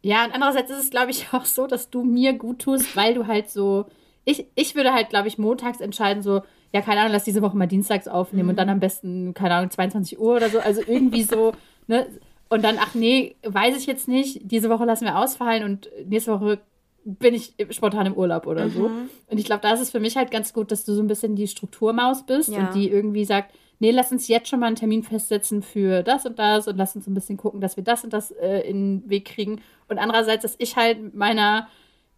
Ja, und andererseits ist es, glaube ich, auch so, dass du mir gut tust, weil du halt so. Ich, ich würde halt, glaube ich, montags entscheiden, so, ja, keine Ahnung, lass diese Woche mal dienstags aufnehmen und dann am besten, keine Ahnung, 22 Uhr oder so. Also irgendwie so, ne? Und dann, ach nee, weiß ich jetzt nicht, diese Woche lassen wir ausfallen und nächste Woche bin ich spontan im Urlaub oder so. Und ich glaube, da ist es für mich halt ganz gut, dass du so ein bisschen die Strukturmaus bist Ja. und die irgendwie sagt, nee, lass uns jetzt schon mal einen Termin festsetzen für das und das und lass uns ein bisschen gucken, dass wir das und das äh, in den Weg kriegen. Und andererseits, dass ich halt meiner,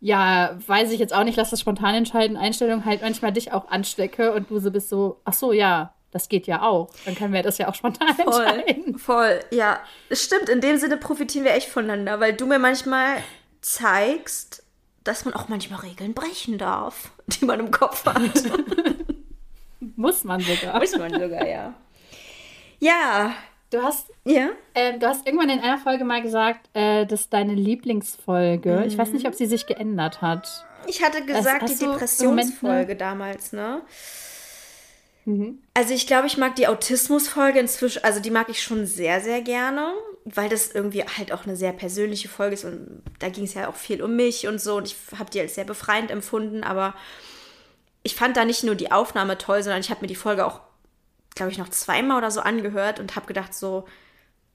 ja, weiß ich jetzt auch nicht, lass das spontan entscheiden, Einstellung halt manchmal dich auch anstecke und du so bist so, ach so, ja, Das geht ja auch. Dann können wir das ja auch spontan Voll, entscheiden. voll, ja. Es stimmt, in dem Sinne profitieren wir echt voneinander, weil du mir manchmal zeigst, dass man auch manchmal Regeln brechen darf, die man im Kopf hat. Muss man sogar. Muss man sogar, ja. Ja, Du hast, ja. ähm, du hast irgendwann in einer Folge mal gesagt, äh, das ist deine Lieblingsfolge. Ich weiß nicht, ob sie sich geändert hat. Ich hatte gesagt, hast die im Depressionsfolge ne? damals, ne? Also ich glaube, ich mag die Autismusfolge inzwischen, also die mag ich schon sehr, sehr gerne, weil das irgendwie halt auch eine sehr persönliche Folge ist und da ging es ja auch viel um mich und so und ich habe die als sehr befreiend empfunden, aber ich fand da nicht nur die Aufnahme toll, sondern ich habe mir die Folge auch, glaube ich, noch zweimal oder so angehört und habe gedacht so,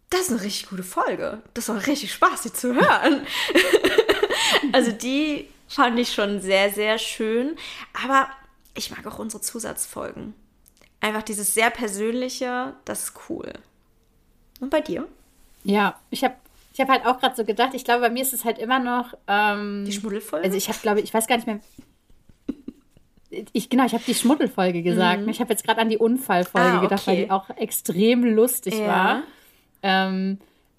das ist eine richtig gute Folge. Das war richtig Spaß, die zu hören. also die fand ich schon sehr, sehr schön. Aber ich mag auch unsere Zusatzfolgen. Einfach dieses sehr persönliche, das ist cool. Und bei dir? Ja, ich habe ich hab halt auch gerade so gedacht, ich glaube, bei mir ist es halt immer noch. Ähm, Die Schmuddelfolge? Also ich habe, glaube ich, ich weiß gar nicht mehr. Ich, genau, ich habe die Schmuddelfolge gesagt. Ich habe jetzt gerade an die Unfallfolge Mhm. Ah, gedacht, weil okay. die auch extrem lustig Ja. war. Ähm,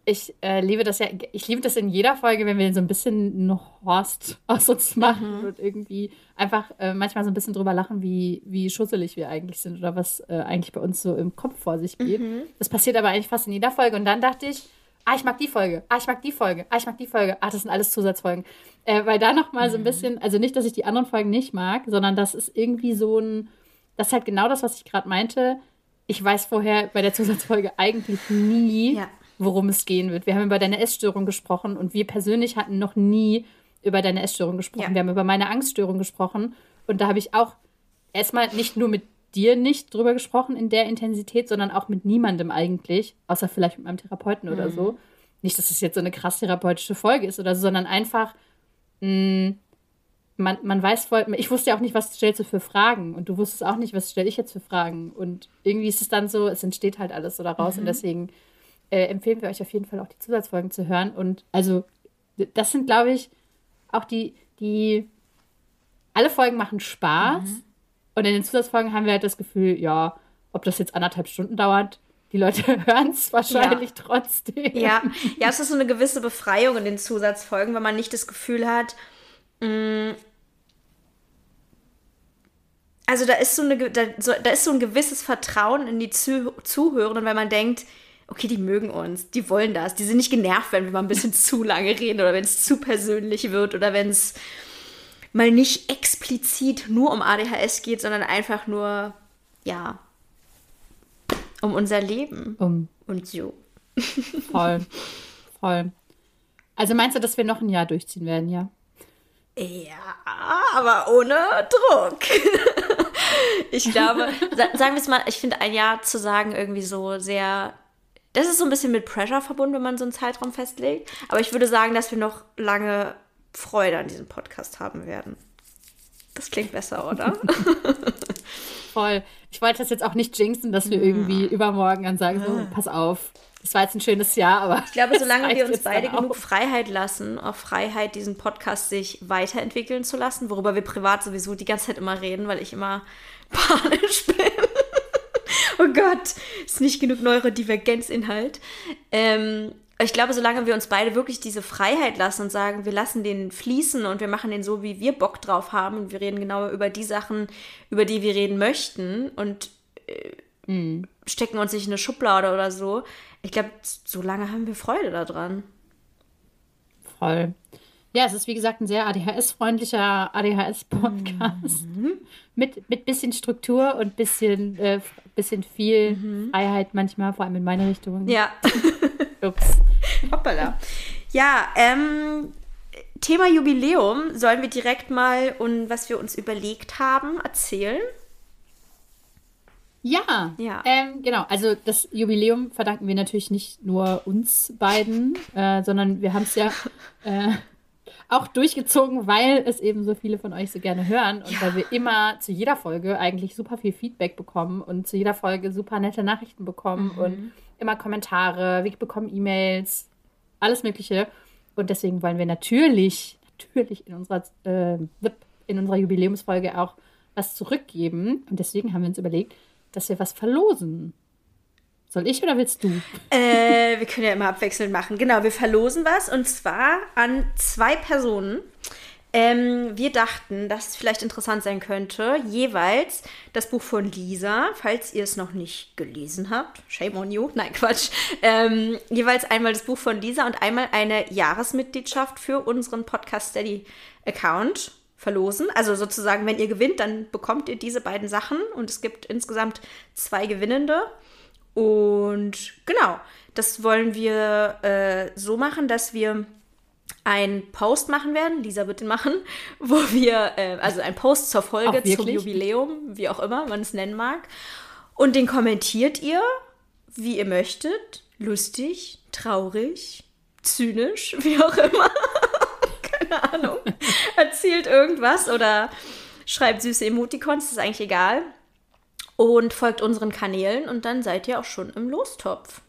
ich äh, liebe das ja, ich liebe das in jeder Folge, wenn wir so ein bisschen noch Horst aus uns machen Mhm. und irgendwie einfach äh, manchmal so ein bisschen drüber lachen, wie, wie schusselig wir eigentlich sind oder was äh, eigentlich bei uns so im Kopf vor sich geht. Mhm. Das passiert aber eigentlich fast in jeder Folge. Und dann dachte ich, ah, ich mag die Folge, ah, ich mag die Folge, ah, ich mag die Folge, ah, das sind alles Zusatzfolgen. Äh, weil da nochmal Mhm. so ein bisschen, also nicht, dass ich die anderen Folgen nicht mag, sondern das ist irgendwie so ein, das ist halt genau das, was ich gerade meinte. Ich weiß vorher bei der Zusatzfolge eigentlich nie, Ja. worum es gehen wird. Wir haben über deine Essstörung gesprochen und wir persönlich hatten noch nie über deine Essstörung gesprochen. Ja. Wir haben über meine Angststörung gesprochen und da habe ich auch erstmal nicht nur mit dir nicht drüber gesprochen in der Intensität, sondern auch mit niemandem eigentlich, außer vielleicht mit meinem Therapeuten oder so. Nicht, dass es jetzt so eine krass therapeutische Folge ist oder so, sondern einfach, mh, man, man weiß voll, ich wusste ja auch nicht, was stellst du für Fragen und du wusstest auch nicht, was stelle ich jetzt für Fragen. Und irgendwie ist es dann so, es entsteht halt alles so daraus und deswegen äh, empfehlen wir euch auf jeden Fall auch die Zusatzfolgen zu hören und also das sind, glaube ich, auch die, die alle Folgen machen Spaß und in den Zusatzfolgen haben wir halt das Gefühl, ja, ob das jetzt anderthalb Stunden dauert, die Leute hören es wahrscheinlich trotzdem. Ja, ja, es ist so eine gewisse Befreiung in den Zusatzfolgen, wenn man nicht das Gefühl hat, mh, also da ist so, eine, da, so, da ist so ein gewisses Vertrauen in die Zuh Zuhörenden, weil man denkt, okay, die mögen uns, die wollen das, die sind nicht genervt, wenn wir mal ein bisschen zu lange reden oder wenn es zu persönlich wird oder wenn es mal nicht explizit nur um ADHS geht, sondern einfach nur, ja, um unser Leben Um, und so. voll. voll. Also meinst du, dass wir noch ein Jahr durchziehen werden, ja? Ja, aber ohne Druck. ich glaube, sa sagen wir es mal, ich finde ein Jahr zu sagen irgendwie so sehr. Das ist so ein bisschen mit Pressure verbunden, wenn man so einen Zeitraum festlegt. Aber ich würde sagen, dass wir noch lange Freude an diesem Podcast haben werden. Das klingt besser, oder? Voll. Ich wollte das jetzt auch nicht jinxen, dass wir irgendwie übermorgen dann sagen, so, pass auf, das war jetzt ein schönes Jahr, aber. Ich glaube, solange wir uns beide genug Freiheit lassen, auch Freiheit, diesen Podcast sich weiterentwickeln zu lassen, worüber wir privat sowieso die ganze Zeit immer reden, weil ich immer panisch bin. oh Gott, ist nicht genug Neurodivergenzinhalt. Ähm, ich glaube, solange wir uns beide wirklich diese Freiheit lassen und sagen, wir lassen den fließen und wir machen den so, wie wir Bock drauf haben und wir reden genau über die Sachen, über die wir reden möchten und stecken uns nicht in eine Schublade oder so. Ich glaube, so lange haben wir Freude daran. Voll. Ja, es ist wie gesagt ein sehr ADHS-freundlicher ADHS-Podcast. Mit, mit bisschen Struktur und bisschen, äh, bisschen viel Freiheit manchmal, vor allem in meine Richtung. Ja, Ups. hoppala. Ja, ähm, Thema Jubiläum sollen wir direkt mal und was wir uns überlegt haben erzählen. Ja, Ja. Ähm, genau. Also das Jubiläum verdanken wir natürlich nicht nur uns beiden, äh, sondern wir haben es ja äh, auch durchgezogen, weil es eben so viele von euch so gerne hören und weil wir immer zu jeder Folge eigentlich super viel Feedback bekommen und zu jeder Folge super nette Nachrichten bekommen und immer Kommentare, wir bekommen E-Mails, alles Mögliche. Und deswegen wollen wir natürlich, natürlich in unserer, äh, in unserer Jubiläumsfolge auch was zurückgeben. Und deswegen haben wir uns überlegt, dass wir was verlosen. Soll ich oder willst du? Äh, wir können ja immer abwechselnd machen. Genau, wir verlosen was und zwar an zwei Personen. Ähm, wir dachten, dass es vielleicht interessant sein könnte, jeweils das Buch von Lisa, falls ihr es noch nicht gelesen habt. Shame on you. Nein, Quatsch. Ähm, jeweils einmal das Buch von Lisa und einmal eine Jahresmitgliedschaft für unseren Podcast Steady Account verlosen. Also sozusagen, wenn ihr gewinnt, dann bekommt ihr diese beiden Sachen und es gibt insgesamt zwei Gewinnende. Und genau, das wollen wir äh, so machen, dass wir einen Post machen werden, Lisa wird den machen, wo wir, äh, also ein Post zur Folge, zum Jubiläum, wie auch immer man es nennen mag. Und den kommentiert ihr, wie ihr möchtet. Lustig, traurig, zynisch, wie auch immer. Keine Ahnung. Erzählt irgendwas oder schreibt süße Emoticons, ist eigentlich egal. Und folgt unseren Kanälen und dann seid ihr auch schon im Lostopf.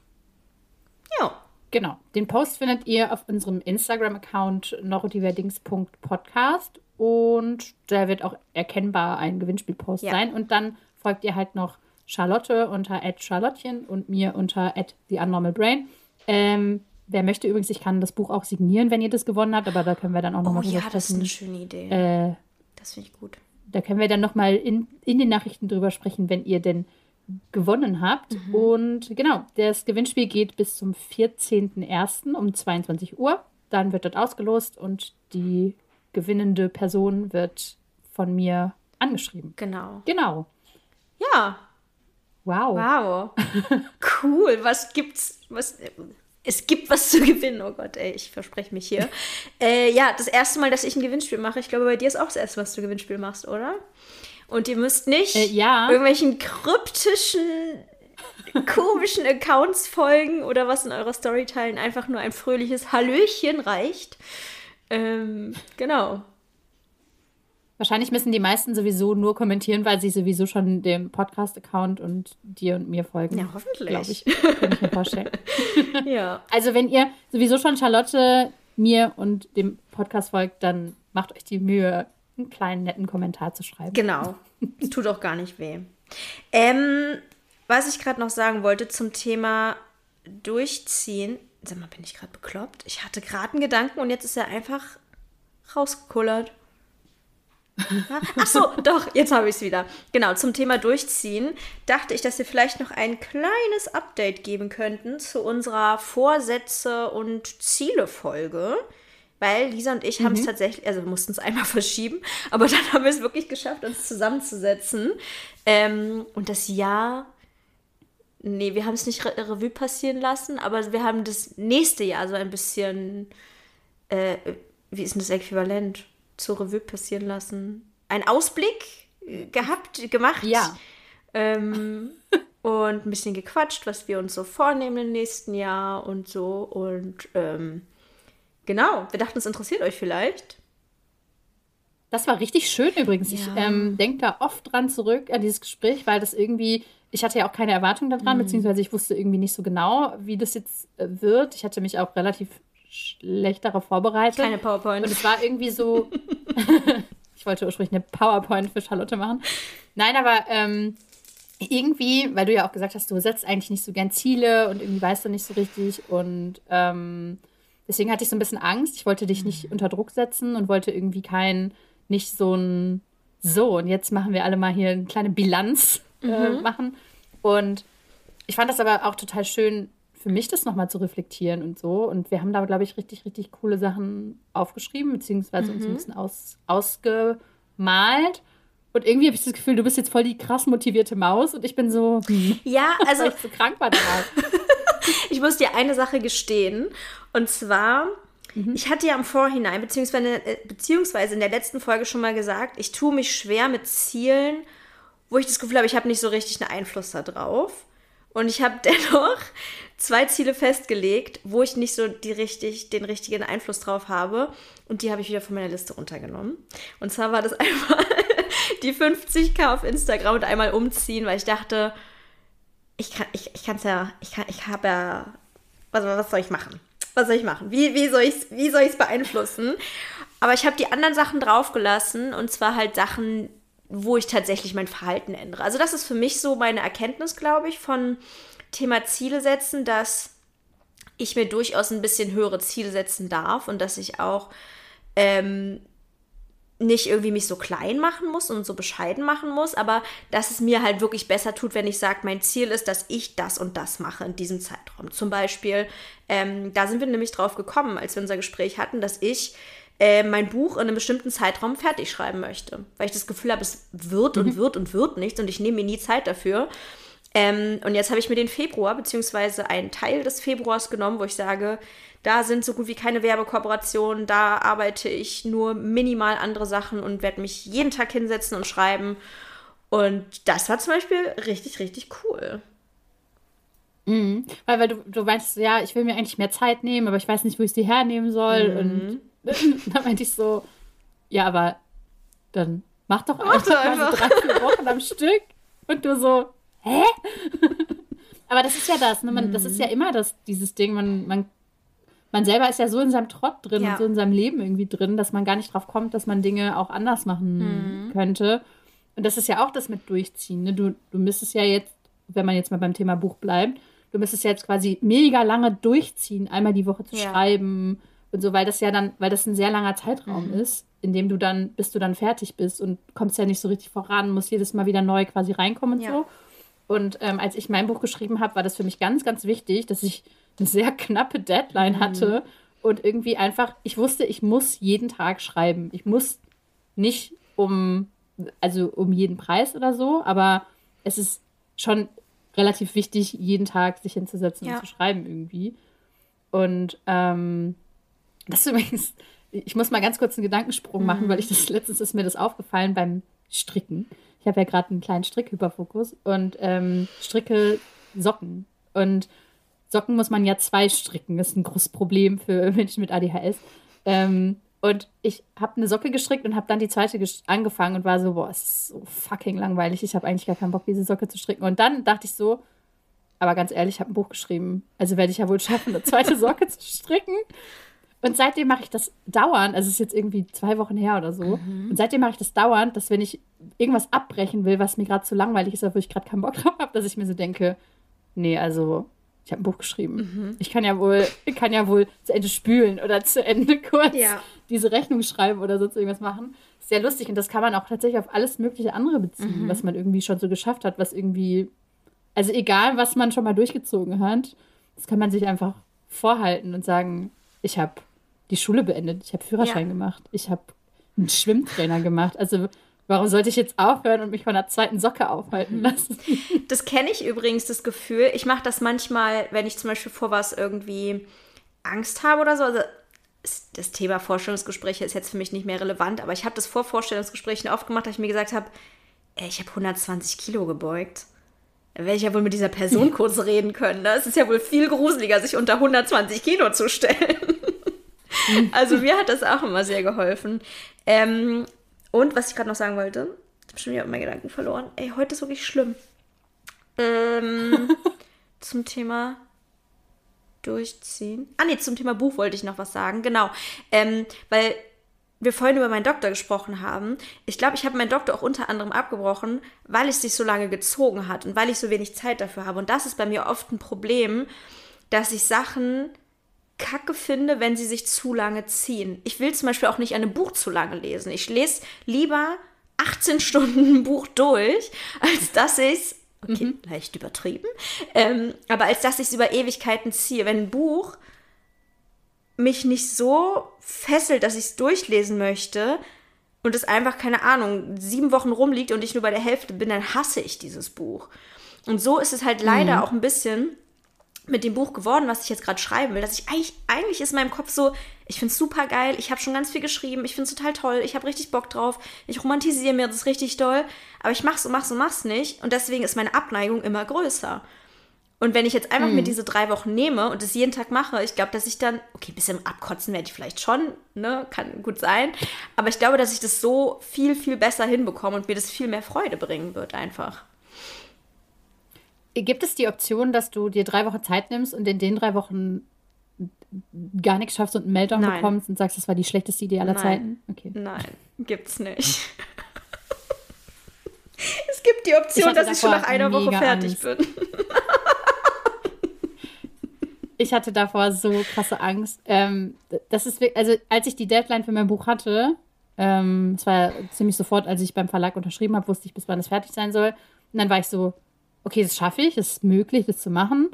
Ja. Genau. Den Post findet ihr auf unserem Instagram-Account norodiverdings.podcast und da wird auch erkennbar ein Gewinnspielpost ja. sein. Und dann folgt ihr halt noch Charlotte unter Charlottchen und mir unter TheUnnormalBrain. Ähm, wer möchte übrigens, ich kann das Buch auch signieren, wenn ihr das gewonnen habt, aber da können wir dann auch nochmal oh, drüber ja, das ist eine schöne Idee. Äh, das finde ich gut. Da können wir dann nochmal in, in den Nachrichten drüber sprechen, wenn ihr denn gewonnen habt. Mhm. Und genau, das Gewinnspiel geht bis zum 14.01. um 22 Uhr. Dann wird dort ausgelost und die gewinnende Person wird von mir angeschrieben. Genau. Genau. Ja. Wow. Wow. cool. Was gibt's? Was, es gibt was zu gewinnen. Oh Gott, ey, ich verspreche mich hier. äh, ja, das erste Mal, dass ich ein Gewinnspiel mache. Ich glaube, bei dir ist auch das erste, was du Gewinnspiel machst, oder? Und ihr müsst nicht äh, ja. irgendwelchen kryptischen, komischen Accounts folgen oder was in eurer Story teilen. Einfach nur ein fröhliches Hallöchen reicht. Ähm, genau. Wahrscheinlich müssen die meisten sowieso nur kommentieren, weil sie sowieso schon dem Podcast-Account und dir und mir folgen. Ja, hoffentlich. Glaube ich. Kann ich mir vorstellen. ja. Also, wenn ihr sowieso schon Charlotte, mir und dem Podcast folgt, dann macht euch die Mühe, einen kleinen netten Kommentar zu schreiben. Genau. Es tut auch gar nicht weh. Ähm, was ich gerade noch sagen wollte zum Thema Durchziehen. Sag mal, bin ich gerade bekloppt? Ich hatte gerade einen Gedanken und jetzt ist er einfach rausgekullert. Ach so, doch, jetzt habe ich es wieder. Genau, zum Thema Durchziehen dachte ich, dass wir vielleicht noch ein kleines Update geben könnten zu unserer Vorsätze und Ziele-Folge. Weil Lisa und ich mhm. haben es tatsächlich, also wir mussten es einmal verschieben, aber dann haben wir es wirklich geschafft, uns zusammenzusetzen. Ähm, und das Jahr, nee, wir haben es nicht Re Revue passieren lassen, aber wir haben das nächste Jahr so ein bisschen, äh, wie ist denn das Äquivalent? zur Revue passieren lassen. Ein Ausblick äh, gehabt, gemacht. Ja. Ähm, und ein bisschen gequatscht, was wir uns so vornehmen im nächsten Jahr und so. Und ähm, genau, wir dachten, es interessiert euch vielleicht. Das war richtig schön übrigens. Ja. Ich ähm, denke da oft dran zurück an dieses Gespräch, weil das irgendwie, ich hatte ja auch keine Erwartung daran, mhm. beziehungsweise ich wusste irgendwie nicht so genau, wie das jetzt äh, wird. Ich hatte mich auch relativ schlechterer vorbereitet. Keine PowerPoint. Und es war irgendwie so. ich wollte ursprünglich eine PowerPoint für Charlotte machen. Nein, aber ähm, irgendwie, weil du ja auch gesagt hast, du setzt eigentlich nicht so gern Ziele und irgendwie weißt du nicht so richtig. Und ähm, deswegen hatte ich so ein bisschen Angst. Ich wollte dich nicht unter Druck setzen und wollte irgendwie kein, nicht so ein so, und jetzt machen wir alle mal hier eine kleine Bilanz äh, mhm. machen. Und ich fand das aber auch total schön, für mich das nochmal zu reflektieren und so. Und wir haben da, glaube ich, richtig, richtig coole Sachen aufgeschrieben, beziehungsweise mhm. uns ein mhm. bisschen aus, ausgemalt. Und irgendwie habe ich das Gefühl, du bist jetzt voll die krass motivierte Maus und ich bin so, hm, ja, also weil ich so krank war darauf. ich muss dir eine Sache gestehen. Und zwar, mhm. ich hatte ja im Vorhinein, beziehungsweise, äh, beziehungsweise in der letzten Folge schon mal gesagt, ich tue mich schwer mit Zielen, wo ich das Gefühl habe, ich habe nicht so richtig einen Einfluss darauf. Und ich habe dennoch zwei Ziele festgelegt, wo ich nicht so die richtig, den richtigen Einfluss drauf habe. Und die habe ich wieder von meiner Liste runtergenommen. Und zwar war das einmal die 50k auf Instagram und einmal umziehen, weil ich dachte, ich kann ich, ich es ja, ich kann, ich habe ja, was, was soll ich machen? Was soll ich machen? Wie, wie soll ich es wie soll beeinflussen? Aber ich habe die anderen Sachen draufgelassen und zwar halt Sachen, wo ich tatsächlich mein Verhalten ändere. Also das ist für mich so meine Erkenntnis, glaube ich, von Thema Ziele setzen, dass ich mir durchaus ein bisschen höhere Ziele setzen darf und dass ich auch ähm, nicht irgendwie mich so klein machen muss und so bescheiden machen muss, aber dass es mir halt wirklich besser tut, wenn ich sage, mein Ziel ist, dass ich das und das mache in diesem Zeitraum. Zum Beispiel, ähm, da sind wir nämlich drauf gekommen, als wir unser Gespräch hatten, dass ich äh, mein Buch in einem bestimmten Zeitraum fertig schreiben möchte, weil ich das Gefühl habe, es wird mhm. und wird und wird nichts und ich nehme mir nie Zeit dafür. Ähm, und jetzt habe ich mir den Februar, beziehungsweise einen Teil des Februars genommen, wo ich sage, da sind so gut wie keine Werbekooperationen, da arbeite ich nur minimal andere Sachen und werde mich jeden Tag hinsetzen und schreiben. Und das war zum Beispiel richtig, richtig cool. Mhm. Weil, weil du, du meinst, ja, ich will mir eigentlich mehr Zeit nehmen, aber ich weiß nicht, wo ich sie hernehmen soll. Mhm. Und dann meinte ich so, ja, aber dann mach doch mach einfach, einfach. So drei, vier Wochen am Stück. Und du so, hä? Aber das ist ja das, ne? Man, mhm. das ist ja mhm. immer das, dieses Ding, man, man, man selber ist ja so in seinem Trott drin ja. und so in seinem Leben irgendwie drin, dass man gar nicht drauf kommt, dass man Dinge auch anders machen mhm. könnte. Und das ist ja auch das mit Durchziehen. Ne? Du, du müsstest ja jetzt, wenn man jetzt mal beim Thema Buch bleibt, du müsstest ja jetzt quasi mega lange durchziehen, einmal die Woche zu ja. schreiben und so, weil das ja dann, weil das ein sehr langer Zeitraum mhm. ist, in dem du dann, bis du dann fertig bist und kommst ja nicht so richtig voran, musst jedes Mal wieder neu quasi reinkommen und ja. so. Und ähm, als ich mein Buch geschrieben habe, war das für mich ganz, ganz wichtig, dass ich eine sehr knappe Deadline mhm. hatte und irgendwie einfach, ich wusste, ich muss jeden Tag schreiben. Ich muss nicht um, also um jeden Preis oder so, aber es ist schon relativ wichtig, jeden Tag sich hinzusetzen ja. und zu schreiben irgendwie. Und ähm, das ist übrigens, ich muss mal ganz kurz einen Gedankensprung machen, mhm. weil ich das letztens ist mir das aufgefallen beim Stricken. Ich habe ja gerade einen kleinen Strickhyperfokus und ähm, stricke Socken. Und Socken muss man ja zwei stricken. Das ist ein großes Problem für Menschen mit ADHS. Ähm, und ich habe eine Socke gestrickt und habe dann die zweite angefangen und war so, boah, es ist so fucking langweilig. Ich habe eigentlich gar keinen Bock, diese Socke zu stricken. Und dann dachte ich so, aber ganz ehrlich, ich habe ein Buch geschrieben. Also werde ich ja wohl schaffen, eine zweite Socke zu stricken. Und seitdem mache ich das dauernd, also es ist jetzt irgendwie zwei Wochen her oder so. Mhm. Und seitdem mache ich das dauernd, dass wenn ich irgendwas abbrechen will, was mir gerade zu langweilig ist, wo ich gerade keinen Bock drauf habe, dass ich mir so denke, nee, also ich habe ein Buch geschrieben. Mhm. Ich kann ja wohl, kann ja wohl zu Ende spülen oder zu Ende kurz ja. diese Rechnung schreiben oder sonst irgendwas machen. Sehr lustig und das kann man auch tatsächlich auf alles mögliche andere beziehen, mhm. was man irgendwie schon so geschafft hat, was irgendwie, also egal, was man schon mal durchgezogen hat, das kann man sich einfach vorhalten und sagen, ich habe die Schule beendet, ich habe Führerschein ja. gemacht, ich habe einen Schwimmtrainer gemacht. Also warum sollte ich jetzt aufhören und mich von der zweiten Socke aufhalten lassen? Das kenne ich übrigens, das Gefühl. Ich mache das manchmal, wenn ich zum Beispiel vor was irgendwie Angst habe oder so. Also das Thema Vorstellungsgespräche ist jetzt für mich nicht mehr relevant, aber ich habe das vor Vorstellungsgesprächen oft gemacht, dass ich mir gesagt habe, ich habe 120 Kilo gebeugt. Da werde ich ja wohl mit dieser Person kurz reden können. Das ne? ist ja wohl viel gruseliger, sich unter 120 Kilo zu stellen. also mir hat das auch immer sehr geholfen. Ähm, und was ich gerade noch sagen wollte, ich habe schon wieder meine Gedanken verloren. Ey, heute ist wirklich schlimm. Ähm, zum Thema durchziehen. Ah, nee, zum Thema Buch wollte ich noch was sagen. Genau. Ähm, weil wir vorhin über meinen Doktor gesprochen haben. Ich glaube, ich habe meinen Doktor auch unter anderem abgebrochen, weil es sich so lange gezogen hat und weil ich so wenig Zeit dafür habe. Und das ist bei mir oft ein Problem, dass ich Sachen kacke finde, wenn sie sich zu lange ziehen. Ich will zum Beispiel auch nicht ein Buch zu lange lesen. Ich lese lieber 18 Stunden ein Buch durch, als dass ich es, okay, mhm. leicht übertrieben, ähm, aber als dass ich es über Ewigkeiten ziehe. Wenn ein Buch mich nicht so fesselt, dass ich es durchlesen möchte und es einfach, keine Ahnung, sieben Wochen rumliegt und ich nur bei der Hälfte bin, dann hasse ich dieses Buch. Und so ist es halt leider mhm. auch ein bisschen mit dem Buch geworden, was ich jetzt gerade schreiben will, dass ich eigentlich, eigentlich ist in meinem Kopf so, ich finde es super geil, ich habe schon ganz viel geschrieben, ich finde es total toll, ich habe richtig Bock drauf, ich romantisiere mir das richtig doll, aber ich mach's und mach's und mach's nicht und deswegen ist meine Abneigung immer größer. Und wenn ich jetzt einfach mhm. mir diese drei Wochen nehme und es jeden Tag mache, ich glaube, dass ich dann, okay, ein bisschen abkotzen werde ich vielleicht schon, ne, kann gut sein, aber ich glaube, dass ich das so viel, viel besser hinbekomme und mir das viel mehr Freude bringen wird einfach. Gibt es die Option, dass du dir drei Wochen Zeit nimmst und in den drei Wochen gar nichts schaffst und einen Meltdown Nein. bekommst und sagst, das war die schlechteste Idee aller Nein. Zeiten? Okay. Nein, gibt's nicht. die Option, ich dass ich schon nach einer Woche fertig Angst. bin. ich hatte davor so krasse Angst. Ähm, das ist, also als ich die Deadline für mein Buch hatte, ähm, es war ziemlich sofort, als ich beim Verlag unterschrieben habe, wusste ich, bis wann es fertig sein soll. Und dann war ich so, okay, das schaffe ich, es ist möglich, das zu machen.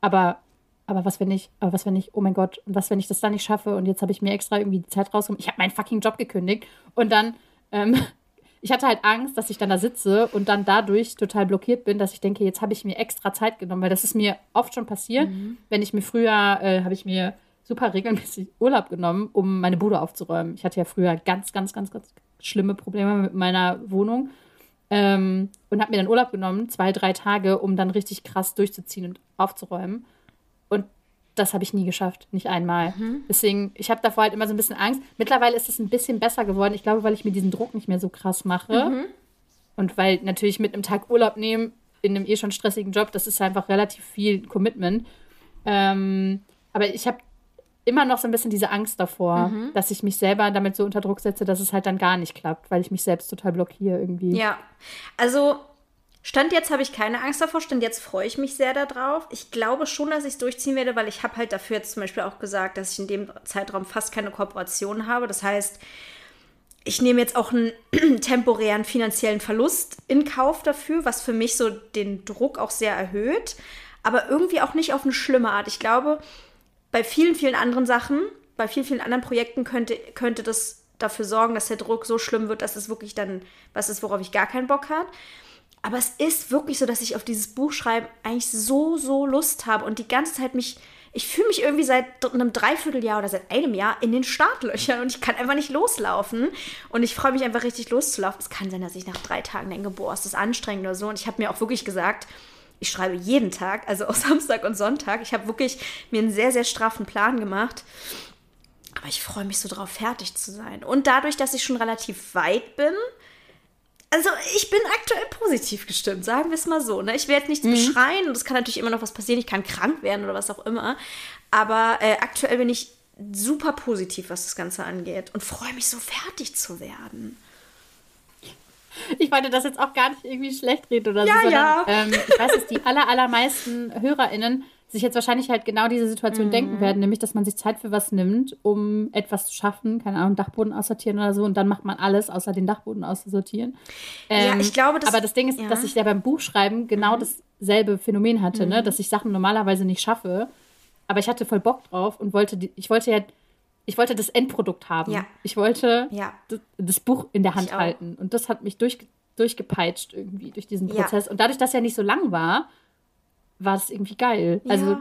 Aber, aber was, wenn ich, aber was, wenn ich, oh mein Gott, was, wenn ich das dann nicht schaffe? Und jetzt habe ich mir extra irgendwie die Zeit rausgenommen. Ich habe meinen fucking Job gekündigt. Und dann, ähm, ich hatte halt Angst, dass ich dann da sitze und dann dadurch total blockiert bin, dass ich denke, jetzt habe ich mir extra Zeit genommen, weil das ist mir oft schon passiert. Mhm. Wenn ich mir früher, äh, habe ich mir super regelmäßig Urlaub genommen, um meine Bude aufzuräumen. Ich hatte ja früher ganz, ganz, ganz, ganz schlimme Probleme mit meiner Wohnung. Ähm, und habe mir dann Urlaub genommen, zwei, drei Tage, um dann richtig krass durchzuziehen und aufzuräumen. Und das habe ich nie geschafft, nicht einmal. Mhm. Deswegen, ich habe davor halt immer so ein bisschen Angst. Mittlerweile ist es ein bisschen besser geworden. Ich glaube, weil ich mir diesen Druck nicht mehr so krass mache. Mhm. Und weil natürlich mit einem Tag Urlaub nehmen in einem eh schon stressigen Job, das ist einfach relativ viel Commitment. Ähm, aber ich habe immer noch so ein bisschen diese Angst davor, mhm. dass ich mich selber damit so unter Druck setze, dass es halt dann gar nicht klappt, weil ich mich selbst total blockiere irgendwie. Ja, also Stand jetzt habe ich keine Angst davor, Stand jetzt freue ich mich sehr darauf. Ich glaube schon, dass ich es durchziehen werde, weil ich habe halt dafür jetzt zum Beispiel auch gesagt, dass ich in dem Zeitraum fast keine Kooperation habe. Das heißt, ich nehme jetzt auch einen temporären finanziellen Verlust in Kauf dafür, was für mich so den Druck auch sehr erhöht, aber irgendwie auch nicht auf eine schlimme Art. Ich glaube, bei vielen, vielen anderen Sachen, bei vielen, vielen anderen Projekten könnte, könnte das dafür sorgen, dass der Druck so schlimm wird, dass es wirklich dann was ist, worauf ich gar keinen Bock habe. Aber es ist wirklich so, dass ich auf dieses Buch schreiben eigentlich so, so Lust habe und die ganze Zeit mich, ich fühle mich irgendwie seit einem Dreivierteljahr oder seit einem Jahr in den Startlöchern und ich kann einfach nicht loslaufen. Und ich freue mich einfach richtig loszulaufen. Es kann sein, dass ich nach drei Tagen denke, boah, ist das anstrengend oder so. Und ich habe mir auch wirklich gesagt, ich schreibe jeden Tag, also auch Samstag und Sonntag. Ich habe wirklich mir einen sehr, sehr straffen Plan gemacht. Aber ich freue mich so drauf, fertig zu sein. Und dadurch, dass ich schon relativ weit bin, also ich bin aktuell positiv gestimmt, sagen wir es mal so. Ne? Ich werde nichts mhm. beschreien und es kann natürlich immer noch was passieren. Ich kann krank werden oder was auch immer. Aber äh, aktuell bin ich super positiv, was das Ganze angeht und freue mich so fertig zu werden. Ich wollte das jetzt auch gar nicht irgendwie schlecht reden oder ja, so. Sondern, ja. Ähm, ich weiß, dass die aller, allermeisten HörerInnen sich jetzt wahrscheinlich halt genau diese Situation mhm. denken werden, nämlich, dass man sich Zeit für was nimmt, um etwas zu schaffen, keine Ahnung, Dachboden aussortieren oder so, und dann macht man alles, außer den Dachboden auszusortieren. Ähm, ja, ich glaube, das, aber das Ding ist, ja. dass ich ja beim Buchschreiben genau mhm. dasselbe Phänomen hatte, ne? mhm. ne? dass ich Sachen normalerweise nicht schaffe, aber ich hatte voll Bock drauf und wollte, die, ich wollte ja ich wollte das Endprodukt haben. Ja. Ich wollte ja. das, das, Buch in der Hand halten. Und das hat mich durch, durchgepeitscht irgendwie durch diesen Prozess. Ja. Und dadurch, dass er nicht so lang war, war es irgendwie geil. Also,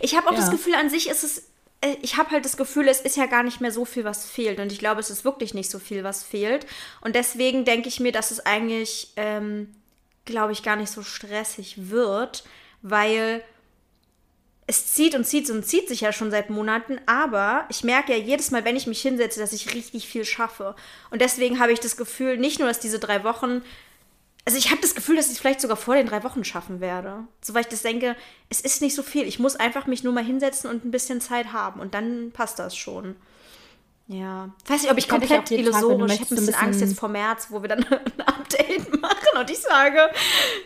ich habe auch das Gefühl, an sich ist es. Äh, ich habe halt das Gefühl, es ist ja gar nicht mehr so viel, was fehlt. Und ich glaube, es ist wirklich nicht so viel, was fehlt. Und deswegen denke ich mir, dass es eigentlich, ähm, glaube ich, gar nicht so stressig wird, weil es zieht und zieht und zieht sich ja schon seit Monaten, aber ich merke ja jedes Mal, wenn ich mich hinsetze, dass ich richtig viel schaffe. Und deswegen habe ich das Gefühl, nicht nur, dass diese drei Wochen, also ich habe das Gefühl, dass ich es vielleicht sogar vor den drei Wochen schaffen werde. So weil ich das denke, es ist nicht so viel. Ich muss einfach mich nur mal hinsetzen und ein bisschen Zeit haben und dann passt das schon. Ja. Ich weiß nicht, ob ich komplett ich illusorisch. Ich habe ein bisschen Angst jetzt vor März, wo wir dann ein Update machen und ich sage,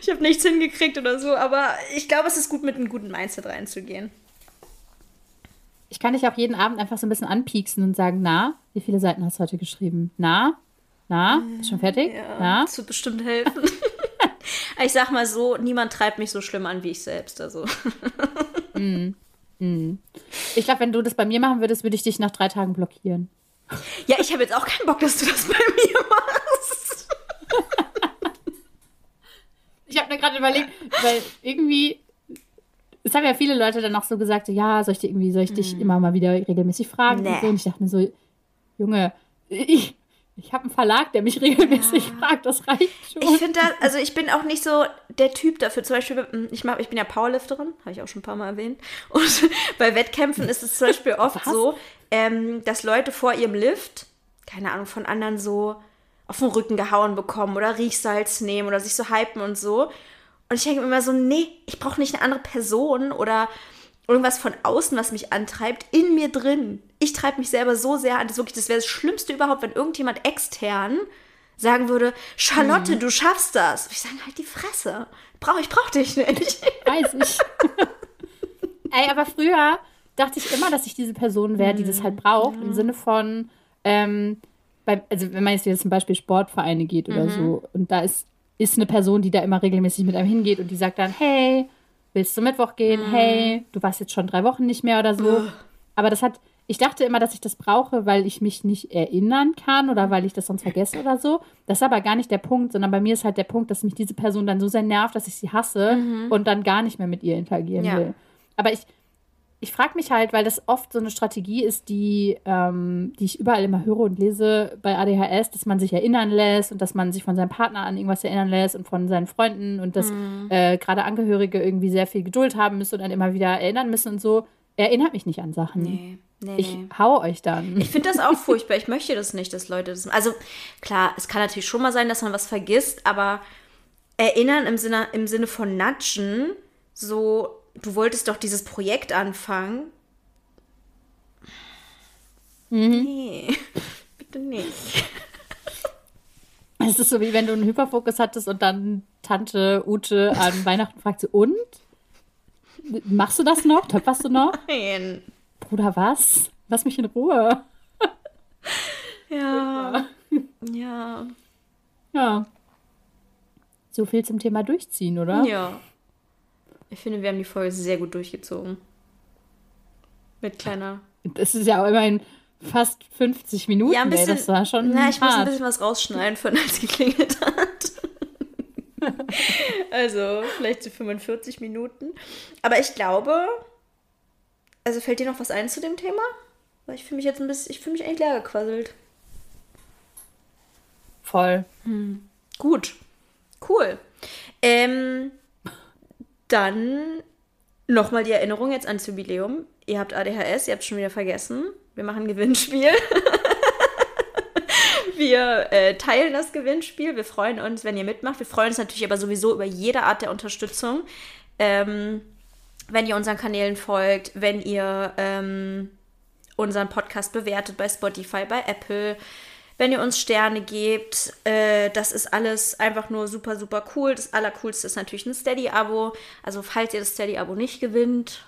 ich habe nichts hingekriegt oder so. Aber ich glaube, es ist gut, mit einem guten Mindset reinzugehen. Ich kann dich auch jeden Abend einfach so ein bisschen anpieksen und sagen, na, wie viele Seiten hast du heute geschrieben? Na? Na? Ist schon fertig? Ja, na? Das wird bestimmt helfen. ich sag mal so, niemand treibt mich so schlimm an wie ich selbst. Also. mm. Mhm. Ich glaube, wenn du das bei mir machen würdest, würde ich dich nach drei Tagen blockieren. Ja, ich habe jetzt auch keinen Bock, dass du das bei mir machst. ich habe mir gerade überlegt, weil irgendwie, es haben ja viele Leute dann auch so gesagt, ja, soll ich dich irgendwie, soll ich dich mhm. immer mal wieder regelmäßig fragen nee. und so. Und ich dachte mir so, Junge, ich, ich habe einen Verlag, der mich regelmäßig ja. fragt, das reicht schon. Ich finde das, also ich bin auch nicht so der Typ dafür. Zum Beispiel, hm, ich, mach, ich bin ja Powerlifterin, habe ich auch schon ein paar Mal erwähnt. Und bei Wettkämpfen ist es zum Beispiel oft Was? so, ähm, dass Leute vor ihrem Lift, keine Ahnung, von anderen so auf den Rücken gehauen bekommen oder Riechsalz nehmen oder sich so hypen und so. Und ich denke mir immer so, nee, ich brauche nicht eine andere Person oder irgendwas von außen, was mich antreibt, in mir drin. Ich treibe mich selber so sehr an, das, wirklich, das wäre das Schlimmste überhaupt, wenn irgendjemand extern sagen würde, Charlotte, mhm. du schaffst das. Und ich sage, halt die Fresse. Brauch, ich brauch dich nicht. Weiß ich. Ey, aber früher dachte ich immer, dass ich diese Person wäre, die das halt braucht, mhm. im Sinne von, ähm, bei, also wenn man jetzt wieder zum Beispiel Sportvereine geht oder mhm. so, und da ist, ist eine Person, die da immer regelmäßig mit einem hingeht und die sagt dann, hey, willst du Mittwoch gehen? Mhm. Hey, du warst jetzt schon drei Wochen nicht mehr oder so. Aber das hat, ich dachte immer, dass ich das brauche, weil ich mich nicht erinnern kann oder weil ich das sonst vergesse oder so. Das ist aber gar nicht der Punkt, sondern bei mir ist halt der Punkt, dass mich diese Person dann so sehr nervt, dass ich sie hasse mhm. und dann gar nicht mehr mit ihr interagieren ja. will. Aber ich, ich frage mich halt, weil das oft so eine Strategie ist, die, ähm, die ich überall immer höre und lese bei ADHS, dass man sich erinnern lässt und dass man sich von seinem Partner an irgendwas erinnern lässt und von seinen Freunden und dass mhm. äh, gerade Angehörige irgendwie sehr viel Geduld haben müssen und dann immer wieder erinnern müssen und so. Erinnert mich nicht an Sachen. Nee. Nee, ich nee. hau euch dann. Ich finde das auch furchtbar. Ich möchte das nicht, dass Leute das. Also klar, es kann natürlich schon mal sein, dass man was vergisst, aber erinnern im Sinne, im Sinne von Natschen, so du wolltest doch dieses Projekt anfangen. Mhm. Nee, bitte nicht. Es ist so wie wenn du einen Hyperfokus hattest und dann Tante Ute an Weihnachten fragt, und? Machst du das noch? Töpferst du noch? Nein. Bruder, was? Lass mich in Ruhe. ja. Ja. Ja. So viel zum Thema Durchziehen, oder? Ja. Ich finde, wir haben die Folge sehr gut durchgezogen. Mit kleiner. Das ist ja auch immerhin fast 50 Minuten. Ja, ein bisschen. Ey, das war schon. Na, ich hart. muss ein bisschen was rausschneiden, von als es geklingelt hat. also, vielleicht zu so 45 Minuten. Aber ich glaube. Also, fällt dir noch was ein zu dem Thema? Weil ich fühle mich jetzt ein bisschen. Ich fühle mich eigentlich leer gequasselt. Voll. Hm. Gut. Cool. Ähm, dann nochmal die Erinnerung jetzt ans Jubiläum. Ihr habt ADHS, ihr habt schon wieder vergessen. Wir machen ein Gewinnspiel. wir äh, teilen das Gewinnspiel. Wir freuen uns, wenn ihr mitmacht. Wir freuen uns natürlich aber sowieso über jede Art der Unterstützung. Ähm, wenn ihr unseren Kanälen folgt, wenn ihr ähm, unseren Podcast bewertet bei Spotify, bei Apple, wenn ihr uns Sterne gebt. Äh, das ist alles einfach nur super, super cool. Das Allercoolste ist natürlich ein Steady-Abo. Also falls ihr das Steady-Abo nicht gewinnt,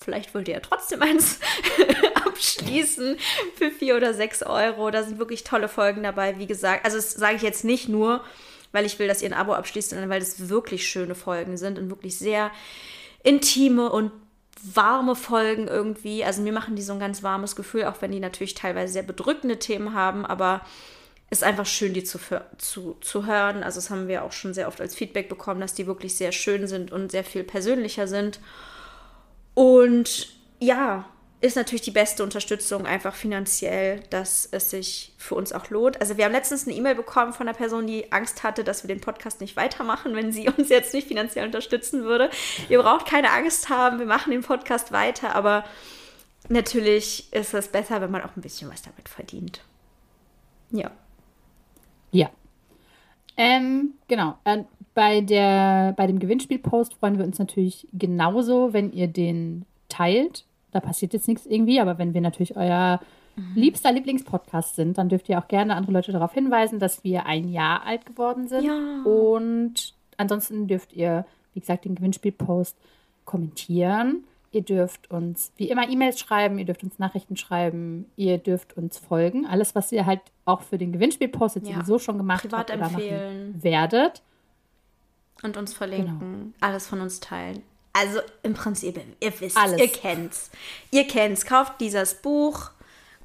vielleicht wollt ihr ja trotzdem eins abschließen für vier oder sechs Euro. Da sind wirklich tolle Folgen dabei, wie gesagt. Also das sage ich jetzt nicht nur, weil ich will, dass ihr ein Abo abschließt, sondern weil das wirklich schöne Folgen sind und wirklich sehr intime und warme Folgen irgendwie. Also mir machen die so ein ganz warmes Gefühl, auch wenn die natürlich teilweise sehr bedrückende Themen haben, aber ist einfach schön, die zu, zu, zu hören. Also das haben wir auch schon sehr oft als Feedback bekommen, dass die wirklich sehr schön sind und sehr viel persönlicher sind. Und ja, ist natürlich die beste Unterstützung einfach finanziell, dass es sich für uns auch lohnt. Also wir haben letztens eine E-Mail bekommen von einer Person, die Angst hatte, dass wir den Podcast nicht weitermachen, wenn sie uns jetzt nicht finanziell unterstützen würde. Ihr braucht keine Angst haben, wir machen den Podcast weiter, aber natürlich ist es besser, wenn man auch ein bisschen was damit verdient. Ja. Ja. Ähm, genau. Äh, bei, der, bei dem Gewinnspielpost freuen wir uns natürlich genauso, wenn ihr den teilt da passiert jetzt nichts irgendwie, aber wenn wir natürlich euer mhm. liebster Lieblingspodcast sind, dann dürft ihr auch gerne andere Leute darauf hinweisen, dass wir ein Jahr alt geworden sind. Ja. Und ansonsten dürft ihr, wie gesagt, den Gewinnspielpost kommentieren. Ihr dürft uns wie immer E-Mails schreiben, ihr dürft uns Nachrichten schreiben, ihr dürft uns folgen. Alles, was ihr halt auch für den Gewinnspielpost jetzt ja. sowieso schon gemacht Privat habt oder empfehlen. machen werdet. Und uns verlinken. Genau. Alles von uns teilen. Also im Prinzip, ihr wisst, Alles. ihr kennt's. Ihr kennt's. Kauft Lisas Buch,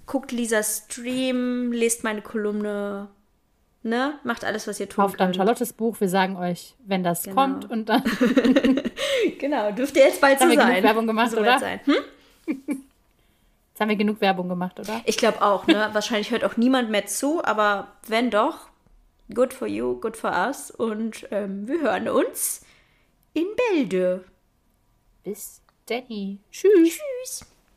guckt Lisas Stream, lest meine Kolumne, ne? Macht alles, was ihr tut. Kauft dann Charlottes Buch. Wir sagen euch, wenn das genau. kommt und dann. genau, dürft ihr jetzt bald so haben sein. Wir Werbung gemacht, so oder? Sein. Hm? Jetzt haben wir genug Werbung gemacht, oder? Ich glaube auch, ne? Wahrscheinlich hört auch niemand mehr zu, aber wenn doch, good for you, good for us. Und ähm, wir hören uns in Bälde. Bis Danny. Tschüss. Tschüss.